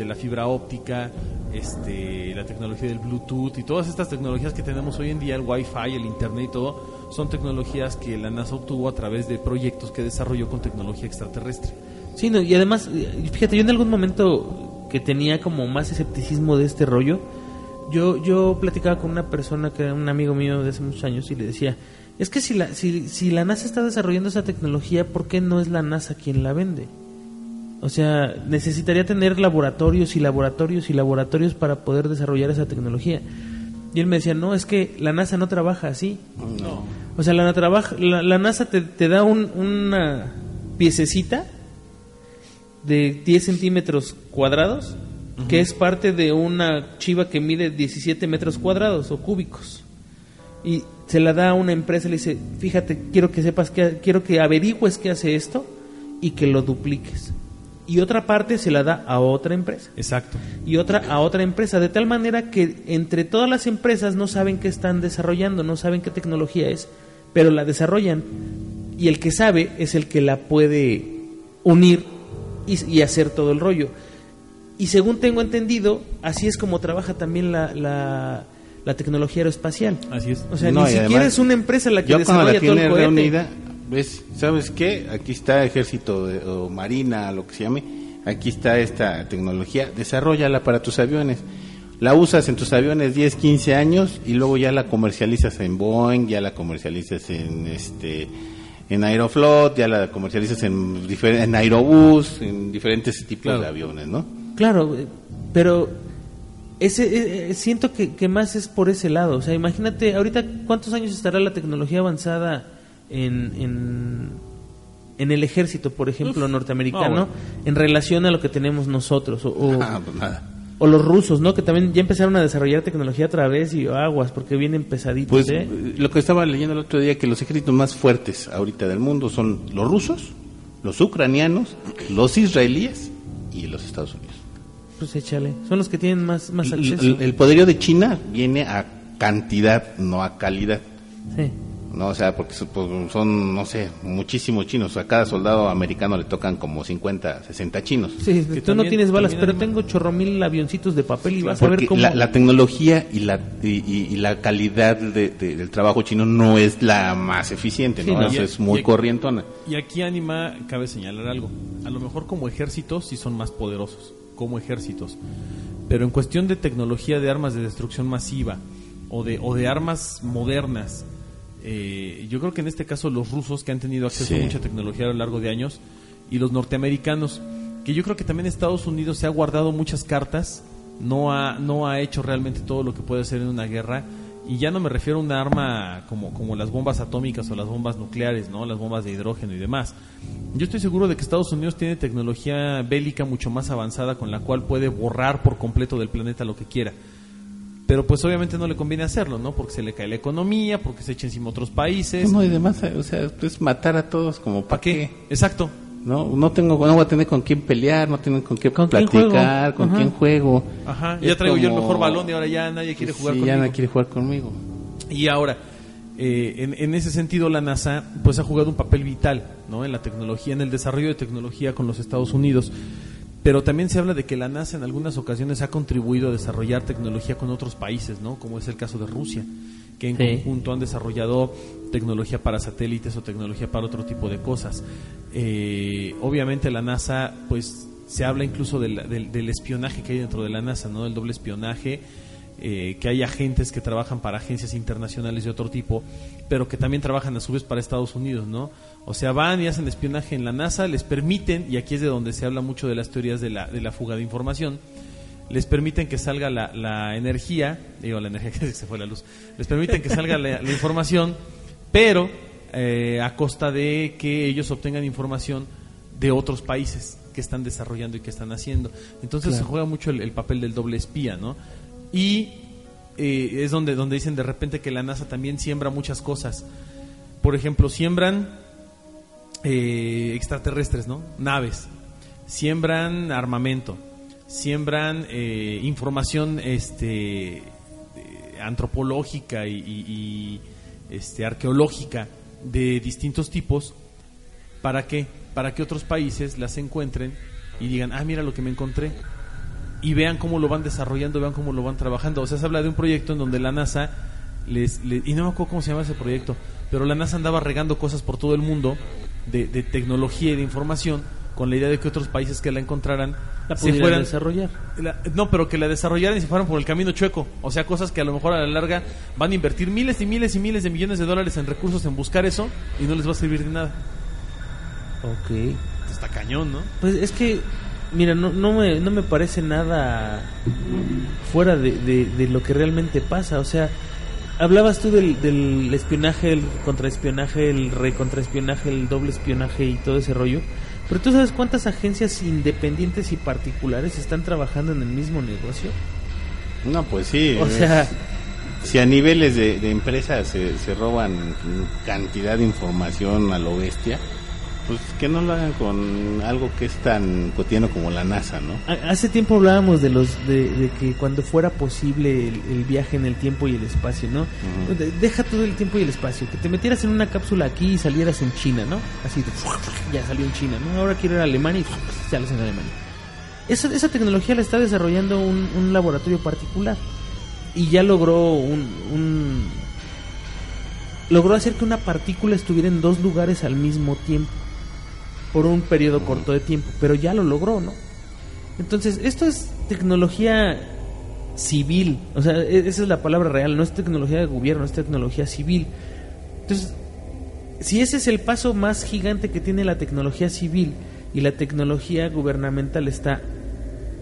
de la fibra óptica, este, la tecnología del Bluetooth y todas estas tecnologías que tenemos hoy en día, el Wi-Fi, el Internet y todo, son tecnologías que la NASA obtuvo a través de proyectos que desarrolló con tecnología extraterrestre. Sí, no, y además, fíjate, yo en algún momento que tenía como más escepticismo de este rollo, yo, yo platicaba con una persona que era un amigo mío de hace muchos años y le decía, es que si la, si, si la NASA está desarrollando esa tecnología, ¿por qué no es la NASA quien la vende? O sea, necesitaría tener laboratorios y laboratorios y laboratorios para poder desarrollar esa tecnología. Y él me decía, no, es que la NASA no trabaja así. No. O sea, la, trabaja, la, la NASA te, te da un- una piececita de 10 centímetros cuadrados, que es parte de una chiva que mide 17 metros cuadrados o cúbicos. Y se la da a una empresa y le dice, fíjate, quiero que sepas que, quiero que averigües qué hace esto y que lo dupliques. Y otra parte se la da a otra empresa Exacto. y otra a otra empresa, de tal manera que entre todas las empresas no saben qué están desarrollando, no saben qué tecnología es, pero la desarrollan y el que sabe es el que la puede unir y, y hacer todo el rollo. Y según tengo entendido, así es como trabaja también la, la, la tecnología aeroespacial. Así es. O sea, No, ni siquiera además, es una empresa la que Yo cuando la desarrolla todo el cohete. reunida, ves, ¿sabes qué? Aquí está ejército de- o marina, lo que se llame. Aquí está esta tecnología, desarrollala para tus aviones. la usas en tus aviones 10, 15 años y luego ya la comercializas en Boeing, ya la comercializas en este en Aeroflot, ya la comercializas en, en Aerobús, en diferentes tipos Claro. de aviones, ¿no? Claro, eh, pero ese eh, eh, siento que, que más es por ese lado. O sea, imagínate, ahorita cuántos años estará la tecnología avanzada en, en, en el ejército, por ejemplo, norteamericano, no, bueno. en relación a lo que tenemos nosotros. O, o- Ah, pues nada. o los rusos, ¿no? Que también ya empezaron a desarrollar tecnología otra vez y aguas, porque vienen pesaditos, Pues ¿eh? lo que estaba leyendo el otro día, que los ejércitos más fuertes ahorita del mundo son los rusos, los ucranianos, los israelíes y los Estados Unidos. Pues échale. Son los que tienen más, más acceso. el- el poderío de China viene a cantidad, no a calidad. Sí. No, o sea, porque son, pues, son, no sé, muchísimos chinos. A cada soldado americano le tocan como 50, 60 chinos. Sí, Que tú no tienes balas, pero tengo chorro mil avioncitos de papel y vas a ver cómo... la, la tecnología y la, y, y- y la calidad de- de- del trabajo chino no es la más eficiente, Sí, ¿no? no. Eso Y- es muy y- corrientona. Y aquí Anima cabe señalar algo. A lo mejor como ejércitos sí son más poderosos, como ejércitos. Pero en cuestión de tecnología de armas de destrucción masiva o de, o de armas modernas, eh, yo creo que en este caso los rusos que han tenido acceso Sí. a mucha tecnología a lo largo de años y los norteamericanos, que yo creo que también Estados Unidos se ha guardado muchas cartas, no ha, no ha hecho realmente todo lo que puede hacer en una guerra. Y ya no me refiero a una arma como, como las bombas atómicas o las bombas nucleares, ¿no? Las bombas de hidrógeno y demás. Yo estoy seguro de que Estados Unidos tiene tecnología bélica mucho más avanzada con la cual puede borrar por completo del planeta lo que quiera. Pero pues obviamente no le conviene hacerlo, ¿no? Porque se le cae la economía, porque se echa encima otros países. No, y demás, o sea, es matar a todos como para ¿Para qué? Exacto. No, no tengo, no voy a tener con quién pelear, no tengo con quién ¿Con quién platicar, con Ajá. quién juego. Ajá. Es Ya traigo yo el mejor balón y ahora ya nadie quiere jugar sí, conmigo. ya no quiere jugar conmigo. Y ahora, eh, en, en ese sentido, la NASA pues ha jugado un papel vital ¿no? en la tecnología, en el desarrollo de tecnología con los Estados Unidos. Pero también se habla de que la NASA en algunas ocasiones ha contribuido a desarrollar tecnología con otros países, ¿no? como es el caso de Rusia, que en Sí. conjunto han desarrollado tecnología para satélites o tecnología para otro tipo de cosas. Eh, obviamente la NASA, pues se habla incluso del, del- del espionaje que hay dentro de la NASA, ¿no? El doble espionaje, eh, que hay agentes que trabajan para agencias internacionales de otro tipo, pero que también trabajan a su vez para Estados Unidos, ¿no? O sea, van y hacen espionaje en la NASA, les permiten, y aquí es de donde se habla mucho de las teorías de la, de la fuga de información, les permiten que salga la, la energía, digo la energía que se fue la luz, les permiten que salga la, la información, pero eh, a costa de que ellos obtengan información de otros países que están desarrollando y que están haciendo. Entonces se juega mucho el, el papel del doble espía, ¿no? Y eh, es donde, donde dicen de repente que la NASA también siembra muchas cosas. Por ejemplo, siembran eh, extraterrestres, ¿no? Naves. Siembran armamento. Siembran eh, información este, eh, antropológica y, este, arqueológica de distintos tipos. ¿Para qué? Para que otros países las encuentren y digan, ah, mira lo que me encontré. Y vean cómo lo van desarrollando, vean cómo lo van trabajando. O sea, se habla de un proyecto en donde la NASA les, le- y no me acuerdo cómo se llama ese proyecto, pero la NASA andaba regando cosas por todo el mundo de, de tecnología y de información con la idea de que otros países que la encontraran La se fueran desarrollar. la- no, pero que la desarrollaran y se fueran por el camino chueco. O sea, cosas que a lo mejor a la larga van a invertir miles y miles y miles de millones de dólares en recursos en buscar eso y no les va a servir de nada. Ok. Está cañón, ¿no? Pues es que, mira, no, no, me, no me parece nada fuera de, de- de lo que realmente pasa. O sea, hablabas tú del, del espionaje, el contraespionaje, el recontraespionaje, el doble espionaje y todo ese rollo. Pero tú sabes cuántas agencias independientes y particulares están trabajando en el mismo negocio. No, pues sí. O sea, si a niveles de, de empresas se, se roban cantidad de información a lo bestia, pues que no lo hagan con algo que es tan cotidiano como la NASA, ¿no? Ha- Hace tiempo hablábamos de los de, de que cuando fuera posible el, el viaje en el tiempo y el espacio, ¿no? De- Deja todo el tiempo y el espacio, que te metieras en una cápsula aquí y salieras en China, ¿no? Así de, ya salió en China, ¿no? Ahora quiero ir a Alemania y sales en Alemania. Esa, esa tecnología la está desarrollando un, un laboratorio particular y ya logró un, un logró hacer que una partícula estuviera en dos lugares al mismo tiempo por un periodo corto de tiempo, pero ya lo logró, ¿no? Entonces, esto es tecnología civil. O sea, e- esa es la palabra real, no es tecnología de gobierno, es tecnología civil. Entonces, si ese es el paso más gigante que tiene la tecnología civil y la tecnología gubernamental está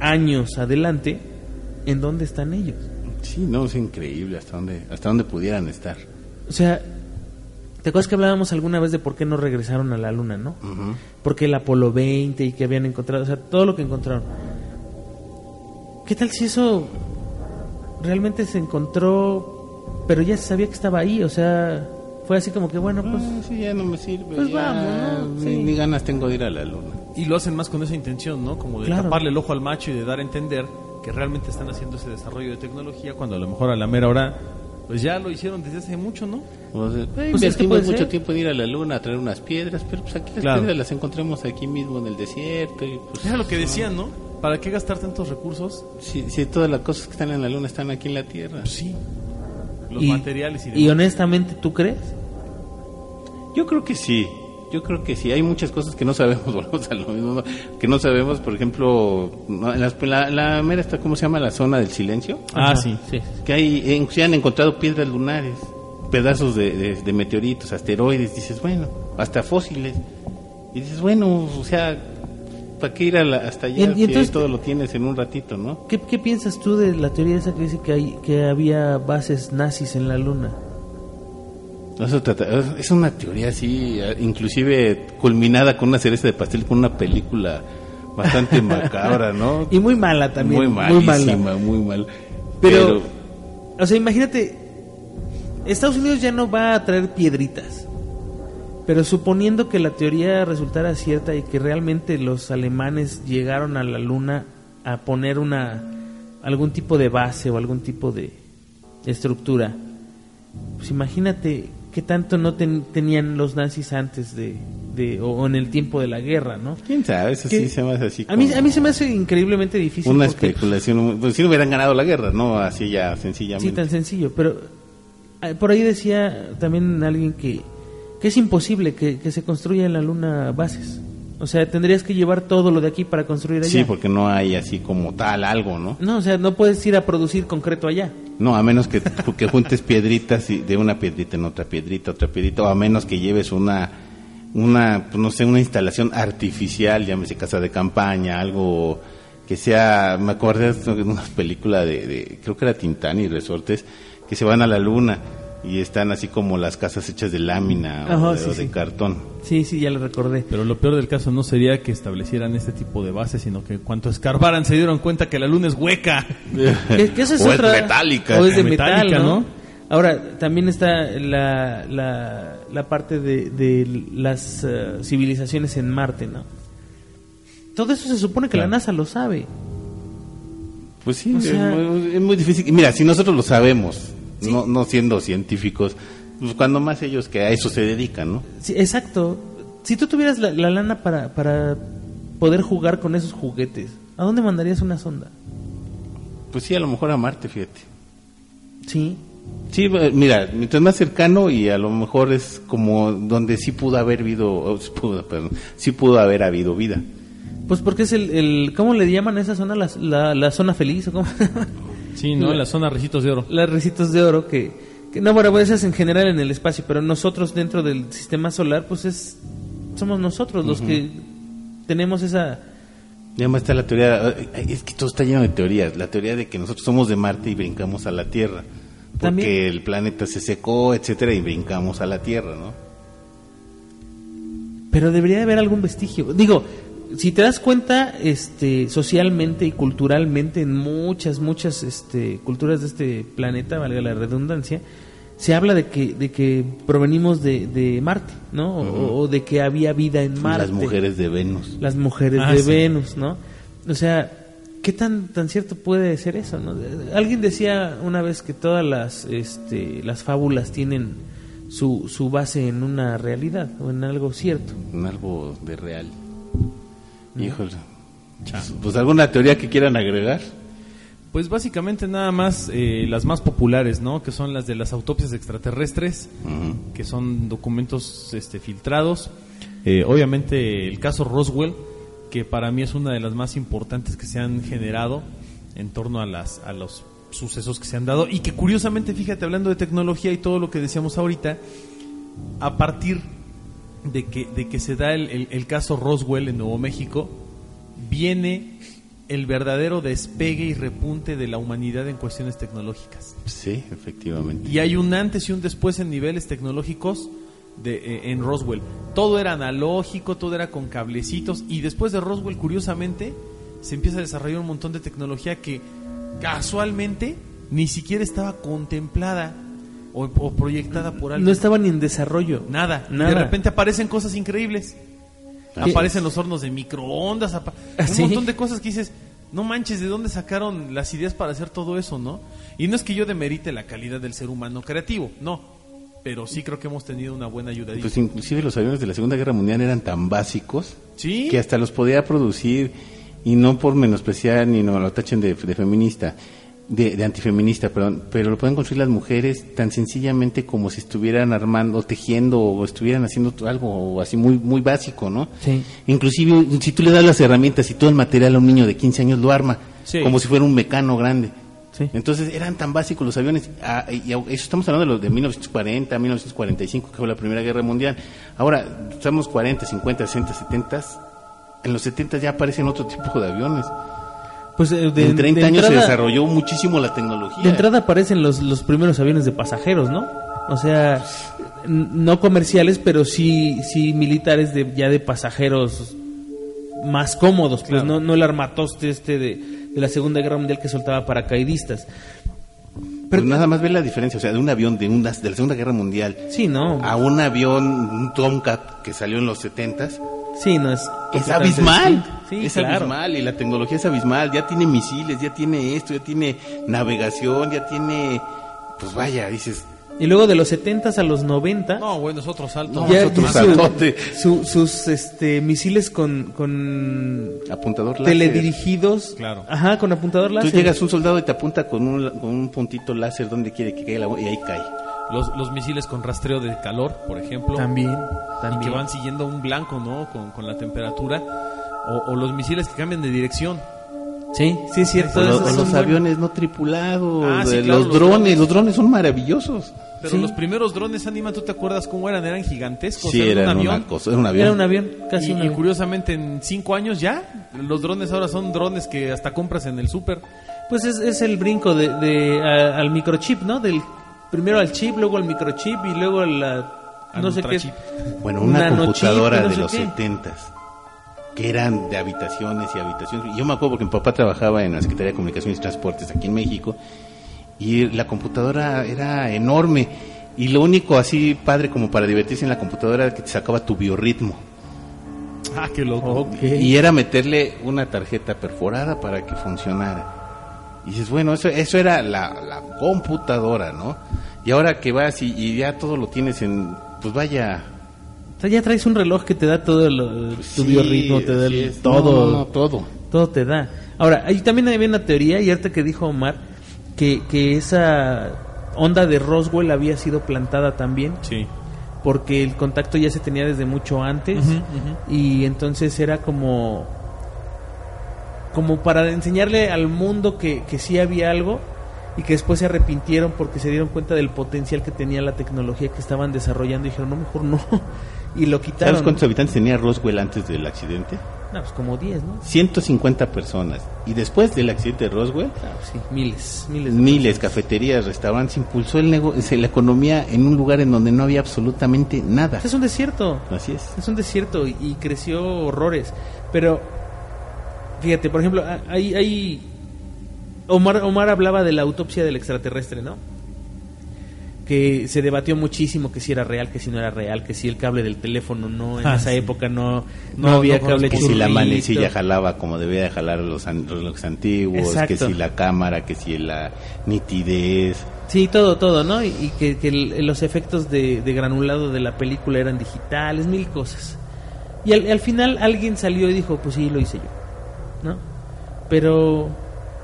años adelante, ¿en dónde están ellos? Sí, no, es increíble hasta dónde, hasta dónde pudieran estar. O sea, ¿te acuerdas que hablábamos alguna vez de por qué no regresaron a la luna, no? Porque el Apolo 20 y que habían encontrado, o sea, todo lo que encontraron. ¿Qué tal si eso realmente se encontró, pero ya se sabía que estaba ahí? O sea, fue así como que, bueno, pues... Ah, sí, ya no me sirve. pues ya vamos, ¿no? Ni, Sí. ni ganas tengo de ir a la luna. Y lo hacen más con esa intención, ¿no? Como de Claro. taparle el ojo al macho y de dar a entender que realmente están haciendo ese desarrollo de tecnología cuando a lo mejor a la mera hora, pues ya lo hicieron desde hace mucho, ¿no? Pues es que invertimos puede mucho ser. tiempo en ir a la luna a traer unas piedras, pero pues aquí las Claro. piedras las encontramos aquí mismo en el desierto. Y pues, Era lo que decían, ¿no? ¿Para qué gastar tantos recursos? Si, si todas las cosas que están en la luna están aquí en la Tierra. Pues sí. Los y, materiales y y demás. honestamente, ¿tú crees? Yo creo que sí. Yo creo que sí. Hay muchas cosas que no sabemos, volvemos a lo mismo, que no sabemos, por ejemplo, las- la, la mera está, ¿cómo se llama? La zona del silencio. Ah, sí. sí. Que hay, en- se han encontrado piedras lunares, pedazos de, de- de meteoritos, asteroides. Dices, bueno, hasta fósiles. Y dices, bueno, o sea, ¿para qué ir a la- hasta allá Y- y si entonces- todo lo tienes en un ratito, no? ¿Qué, qué piensas tú de la teoría esa que dice que, hay, que había bases nazis en la luna? Eso trata- es una teoría así, inclusive culminada con una cereza de pastel, con una película bastante macabra, ¿no? Y muy mala también. muy muy mala. malísima, muy mal. Pero, o sea, imagínate, Estados Unidos ya no va a traer piedritas. Pero suponiendo que la teoría resultara cierta y que realmente los alemanes llegaron a la luna a poner una algún tipo de base o algún tipo de estructura, pues imagínate qué tanto no ten- tenían los nazis antes de, de o, o en el tiempo de la guerra, ¿no? quién sabe, eso sí se me hace así. A mí, a mí se me hace increíblemente difícil. Una porque- especulación, pues si no hubieran ganado la guerra, ¿no? Así ya, Sí, sencillamente. tan sencillo, pero ah, por ahí decía también alguien que, que es imposible que, que se construya en la luna bases. O sea, tendrías que llevar todo lo de aquí para construir allá. Sí, porque no hay así como tal algo, ¿no? No, o sea, no puedes ir a producir concreto allá. No, a menos que, que juntes piedritas y de una piedrita en otra piedrita, otra piedrita, o a menos que lleves una, una, pues no sé, una instalación artificial, llámese casa de campaña, algo que sea, me acordé de una película de, de creo que era Tintán y Resortes, que se van a la luna y están así como las casas hechas de lámina o de, sí, o de sí. cartón. Sí, sí, ya lo recordé. Pero lo peor del caso no sería que establecieran este tipo de bases, sino que cuanto escarbaran se dieron cuenta que la luna es hueca. Que- que esa es o otra- es metálica. O es de Metálica, metal, ¿no? ¿no? Ahora, también está la, la, la parte de, de las eh, civilizaciones en Marte, ¿no? Todo eso se supone que Claro. la NASA lo sabe. Pues sí, O sea- es, muy, es muy difícil. Y Mira, si nosotros lo sabemos, Sí. no, no siendo científicos, pues cuando más ellos que a eso se dedican, ¿no? Sí, exacto. Si tú tuvieras la, la lana para, para poder jugar con esos juguetes, ¿a dónde mandarías una sonda? Pues sí, a lo mejor a Marte, fíjate. Sí. Sí, eh, mira, mientras más cercano y a lo mejor es como donde sí pudo haber habido, oh, sí pudo, perdón, sí pudo haber habido vida. Pues porque es el, el ¿cómo le llaman a esa zona? La, la, la zona feliz, ¿o cómo? Sí, ¿no? La zona Recitos de Oro. Las recitos de oro que, que no, bueno, pues es en general en el espacio, pero nosotros dentro del sistema solar, pues es, somos nosotros los que tenemos esa... Y además está la teoría, es que todo está lleno de teorías, la teoría de que nosotros somos de Marte y brincamos a la Tierra, porque También. el planeta se secó, etcétera, y brincamos a la Tierra, ¿no? Pero debería de haber algún vestigio. Digo, si te das cuenta, este, socialmente y culturalmente en muchas, muchas, este, culturas de este planeta, valga la redundancia, se habla de que, de que provenimos de, de Marte, ¿no? O- o, de que había vida en Marte. Las mujeres de Venus. Las mujeres Ah, de sí. Venus, ¿no? O sea, ¿qué tan, tan cierto puede ser eso, no? Alguien decía una vez que todas las, este, las fábulas tienen su, su base en una realidad o en algo cierto. en algo de real. Híjole. Pues, pues, alguna teoría que quieran agregar. Pues básicamente nada más eh, las más populares, ¿no? Que son las de las autopsias extraterrestres, Ujú. que son documentos este, filtrados. Eh, obviamente el caso Roswell, que para mí es una de las más importantes que se han generado en torno a las a los sucesos que se han dado y que curiosamente, fíjate, hablando de tecnología y todo lo que decíamos ahorita, a partir de que, de que se da el, el- el caso Roswell en Nuevo México, viene el verdadero despegue y repunte de la humanidad en cuestiones tecnológicas. Sí, efectivamente. Y hay un antes y un después en niveles tecnológicos de, eh, en Roswell. Todo era analógico, todo era con cablecitos. Y después de Roswell, curiosamente, se empieza a desarrollar un montón de tecnología que casualmente ni siquiera estaba contemplada o, o proyectada por alguien. No estaba ni en desarrollo. Nada. Nada. De repente aparecen cosas increíbles. Aparecen los hornos de microondas, Ah, un sí. montón de cosas que dices, no manches, ¿de dónde sacaron las ideas para hacer todo eso, no? Y no es que yo demerite la calidad del ser humano creativo, no. Pero sí creo que hemos tenido una buena ayudadita. Pues inclusive los aviones de la Segunda Guerra Mundial eran tan básicos sí, que hasta los podía producir y no por menospreciar ni no lo tachen de, de feminista, de, de antifeminista, perdón, pero lo pueden construir las mujeres tan sencillamente como si estuvieran armando, tejiendo o estuvieran haciendo algo así muy muy básico, ¿no? Sí. Inclusive si tú le das las herramientas y todo el material a un niño de 15 años lo arma, Sí. como si fuera un mecano grande. Sí. Entonces eran tan básicos los aviones, ah, y eso estamos hablando de los de 1940, 1945, que fue la Primera Guerra Mundial. Ahora, estamos 40, 50, 60, 70, en los 70 ya aparecen otro tipo de aviones. Pues eh, de, en 30 de años se entrada- desarrolló muchísimo la tecnología. De entrada aparecen los, los primeros aviones de pasajeros, ¿no? O sea, no comerciales, pero sí, sí militares de, ya de pasajeros más cómodos, pues Claro. no, no el armatoste este de, de la Segunda Guerra Mundial que soltaba paracaidistas. Pero nada más ver la diferencia, o sea, de un avión de, una, de la Segunda Guerra Mundial Sí, no. a un avión, un Tomcat que salió en los 70 Sí, no es. Es abismal. Sí, es claro. abismal y la tecnología es abismal, ya tiene misiles, ya tiene esto, ya tiene navegación, ya tiene, pues vaya, dices, Y luego de los 70 a los 90 no, bueno, es otro salto. No, ya, es otro saltote. su- sus este, misiles con, con apuntador láser. teledirigidos. Claro. Ajá, con apuntador Tú láser. llegas un soldado y te apunta con un, con un puntito láser donde quiere que caiga la bomba y ahí cae. Los, los misiles con rastreo de calor, por ejemplo. También, Y también. que van siguiendo un blanco, ¿no? Con, con la temperatura. O, o los misiles que cambian de dirección. Sí, sí es cierto. O, lo- los buenos. aviones no tripulados, Ah, sí, eh, claro, los, los drones, drones. los drones son maravillosos. Pero Sí. los primeros drones, Anima, ¿tú te acuerdas cómo eran? Eran gigantescos. Sí, eran era un una avión. cosa, era un avión. Era un avión, casi y, un y curiosamente en cinco años ya, los drones ahora son drones que hasta compras en el súper. Pues es, es el brinco de, de, a- al microchip, ¿no? Del primero al chip, luego al microchip y luego a la Al no sé qué. Bueno, una computadora no de los setentas que eran de habitaciones y habitaciones. Yo me acuerdo porque mi papá trabajaba en la Secretaría de Comunicaciones y Transportes aquí en México y la computadora era enorme y lo único así padre como para divertirse en la computadora era que te sacaba tu biorritmo Ah, qué loco. Ok. y era meterle una tarjeta perforada para que funcionara. Y dices, bueno, eso, eso era la, la computadora, ¿no? Y ahora que vas y, y ya todo lo tienes en, pues vaya, O sea, ya traes un reloj que te da todo el, tu Sí, biorritmo, te da el- es. todo. No, no, no, todo. Todo te da. Ahora, ahí también había una teoría, y ahorita que dijo Omar, que, que esa onda de Roswell había sido plantada también, Sí. porque el contacto ya se tenía desde mucho antes, y entonces era como como para enseñarle al mundo que, que sí había algo y que después se arrepintieron porque se dieron cuenta del potencial que tenía la tecnología que estaban desarrollando y dijeron, no, mejor no, y lo quitaron. ¿Sabes cuántos habitantes tenía Roswell antes del accidente? No, pues como 10, ¿no? 150 personas. Y después del accidente de Roswell, Ah, pues sí, miles, miles. de miles, cafeterías, restaurantes, impulsó el nego- la economía en un lugar en donde no había absolutamente nada. Es un desierto. Así es. Es un desierto y, y creció horrores. Pero, fíjate, por ejemplo, a- hay... hay Omar, Omar hablaba de la autopsia del extraterrestre, ¿no? Que se debatió muchísimo que si era real, que si no era real, que si el cable del teléfono no, en Ah, esa sí. época no, no, No, había no cable Que si la manecilla jalaba como debía de jalar los, an- los antiguos, Exacto. que si la cámara, que si la nitidez. Sí, todo, todo, ¿no? Y, y que, que el- los efectos de, de granulado de la película eran digitales, mil cosas. Y al, al final alguien salió y dijo, pues sí, lo hice yo, ¿no? Pero,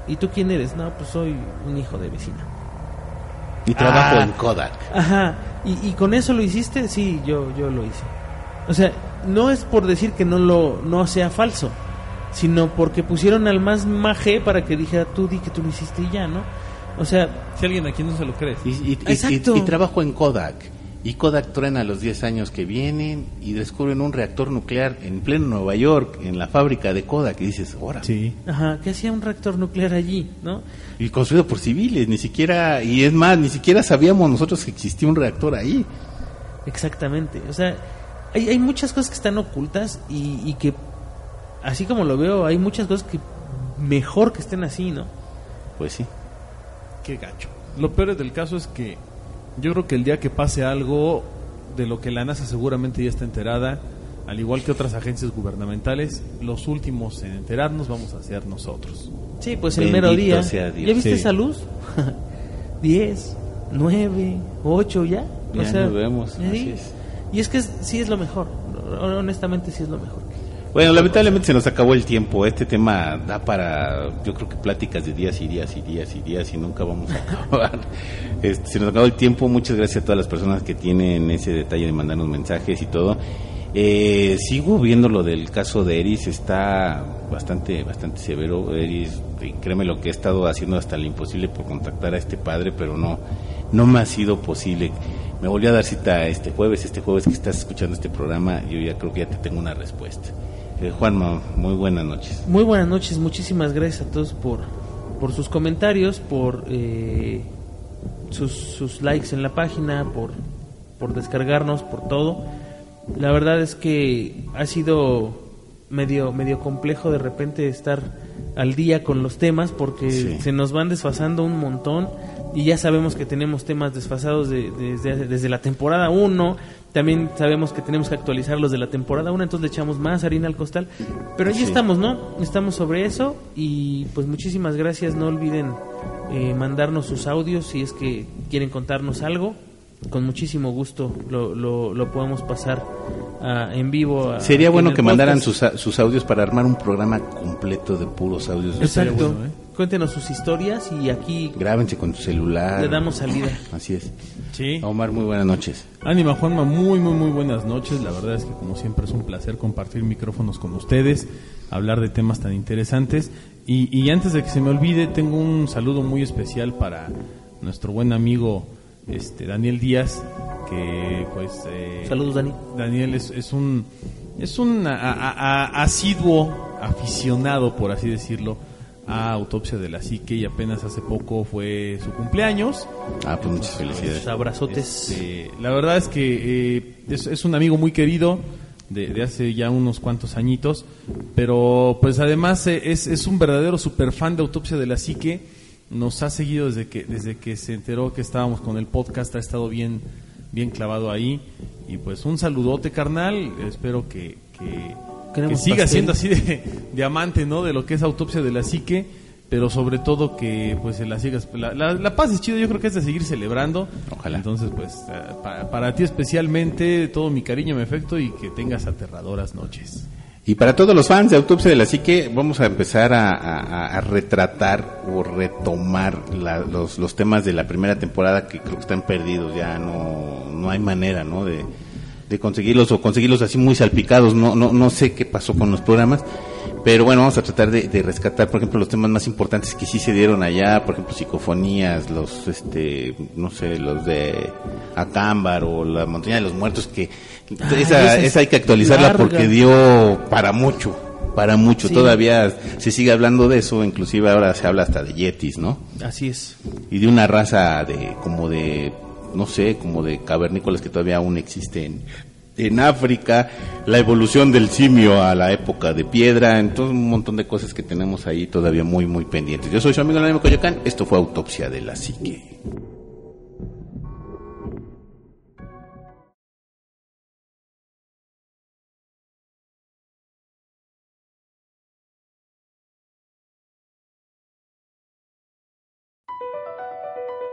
¿y tú quién eres? No, pues soy un hijo de vecina. Y trabajo Ah. en Kodak. Ajá, ¿Y, y con eso lo hiciste? Sí, yo, yo lo hice. O sea, no es por decir que no, lo, no sea falso, sino porque pusieron al más maje para que dijera, tú di que tú lo hiciste y ya, ¿no? O sea, Si alguien aquí no se lo cree. Y, y- y- Exacto. y- y trabajo en Kodak. Y Kodak truena a los 10 años que vienen y descubren un reactor nuclear en pleno Nueva York, en la fábrica de Kodak. Y dices, ahora. Sí. ajá, ¿qué hacía un reactor nuclear allí, no? Y construido por civiles, ni siquiera, y es más, ni siquiera sabíamos nosotros que existía un reactor ahí. Exactamente. O sea, hay, hay muchas cosas que están ocultas y, y que, así como lo veo, hay muchas cosas que mejor que estén así, ¿no? Pues sí. Qué gacho. Lo peor del caso es que yo creo que el día que pase algo de lo que la NASA seguramente ya está enterada, al igual que otras agencias gubernamentales, los últimos en enterarnos vamos a ser nosotros. Sí, pues el Bendito mero día. sea Dios. ¿Ya viste Sí. esa luz? 10, 9, 8 ya. Ya nos vemos, ¿sí? así es. Y es que es- sí es lo mejor. Honestamente sí es lo mejor. Bueno, lamentablemente se nos acabó el tiempo. Este tema da para, yo creo que pláticas de días y días y días y días y nunca vamos a acabar. Este, se nos acabó el tiempo. Muchas gracias a todas las personas que tienen ese detalle de mandarnos mensajes y todo. Eh, sigo viendo lo del caso de Eris, está bastante, bastante severo. Eris, créeme lo que he estado haciendo hasta lo imposible por contactar a este padre, pero no, no me ha sido posible. Me volví a dar cita este jueves, este jueves que estás escuchando este programa, yo ya creo que ya te tengo una respuesta. Eh, Juanma, muy buenas noches. Muy buenas noches, muchísimas gracias a todos por, por sus comentarios, por eh, sus, sus likes en la página, por, por descargarnos, por todo. La verdad es que ha sido medio, medio complejo de repente estar al día con los temas porque Sí. se nos van desfasando un montón y ya sabemos que tenemos temas desfasados de- desde, desde la temporada 1. También sabemos que tenemos que actualizar los de la temporada 1, entonces le echamos más harina al costal. Pero ahí Sí. estamos, ¿no? Estamos sobre eso y pues muchísimas gracias. No olviden eh, mandarnos sus audios si es que quieren contarnos algo. Con muchísimo gusto lo, lo, lo podemos pasar en vivo. a- Sería en bueno que mandaran sus, a- sus audios para armar un programa completo de puros audios. Exacto. bueno, ¿eh? Cuéntenos sus historias y aquí Grábense con tu celular. le damos salida. Así es. Sí. Omar, muy buenas noches. Ánima Juanma, muy muy muy buenas noches. La verdad es que como siempre es un placer compartir micrófonos con ustedes, hablar de temas tan interesantes. Y, y antes de que se me olvide, tengo un saludo muy especial para nuestro buen amigo este Daniel Díaz, que pues eh, Saludos, Dani. Daniel es, es un es un a- a- a- asiduo aficionado, por así decirlo, a Autopsia de la Psique y apenas hace poco fue su cumpleaños. Ah, pues muchas felicidades. Abrazotes. Este, la verdad es que eh, es, es un amigo muy querido de, de hace ya unos cuantos añitos, pero pues además eh, es, es un verdadero superfan de Autopsia de la Psique. Nos ha seguido desde que desde que se enteró que estábamos con el podcast, ha estado bien bien clavado ahí y pues un saludote carnal. Espero que que, que siga pastel. siendo así de, de amante, ¿no? De lo que es Autopsia de la Psique pero sobre todo que pues la sigas la, la, la paz es chido yo creo que es de seguir celebrando Ojalá. entonces pues eh, para, para ti especialmente todo mi cariño mi afecto y que tengas aterradoras noches Y para todos los fans de Autopsia de la Psique, vamos a empezar a, a- a retratar o retomar la- los, los temas de la primera temporada que creo que están perdidos, ya no, no hay manera, ¿no? De, de conseguirlos o conseguirlos así muy salpicados, no, no, no sé qué pasó con los programas, pero bueno, vamos a tratar de, de rescatar, por ejemplo, los temas más importantes que sí se dieron allá, por ejemplo, psicofonías, los, este, no sé, los de Acámbar o la Montaña de los Muertos, que Ay, esa, esa es esa hay que actualizarla larga. porque dio para mucho, para mucho. Sí. Todavía se sigue hablando de eso, inclusive ahora se habla hasta de yetis, ¿no? Así es. Y de una raza de, como de, no sé, como de cavernícolas que todavía aún existen en África, la evolución del simio a la época de piedra, entonces un montón de cosas que tenemos ahí todavía muy, muy pendientes. Yo soy su amigo Anónimo Coyoacán, esto fue Autopsia de la Psique.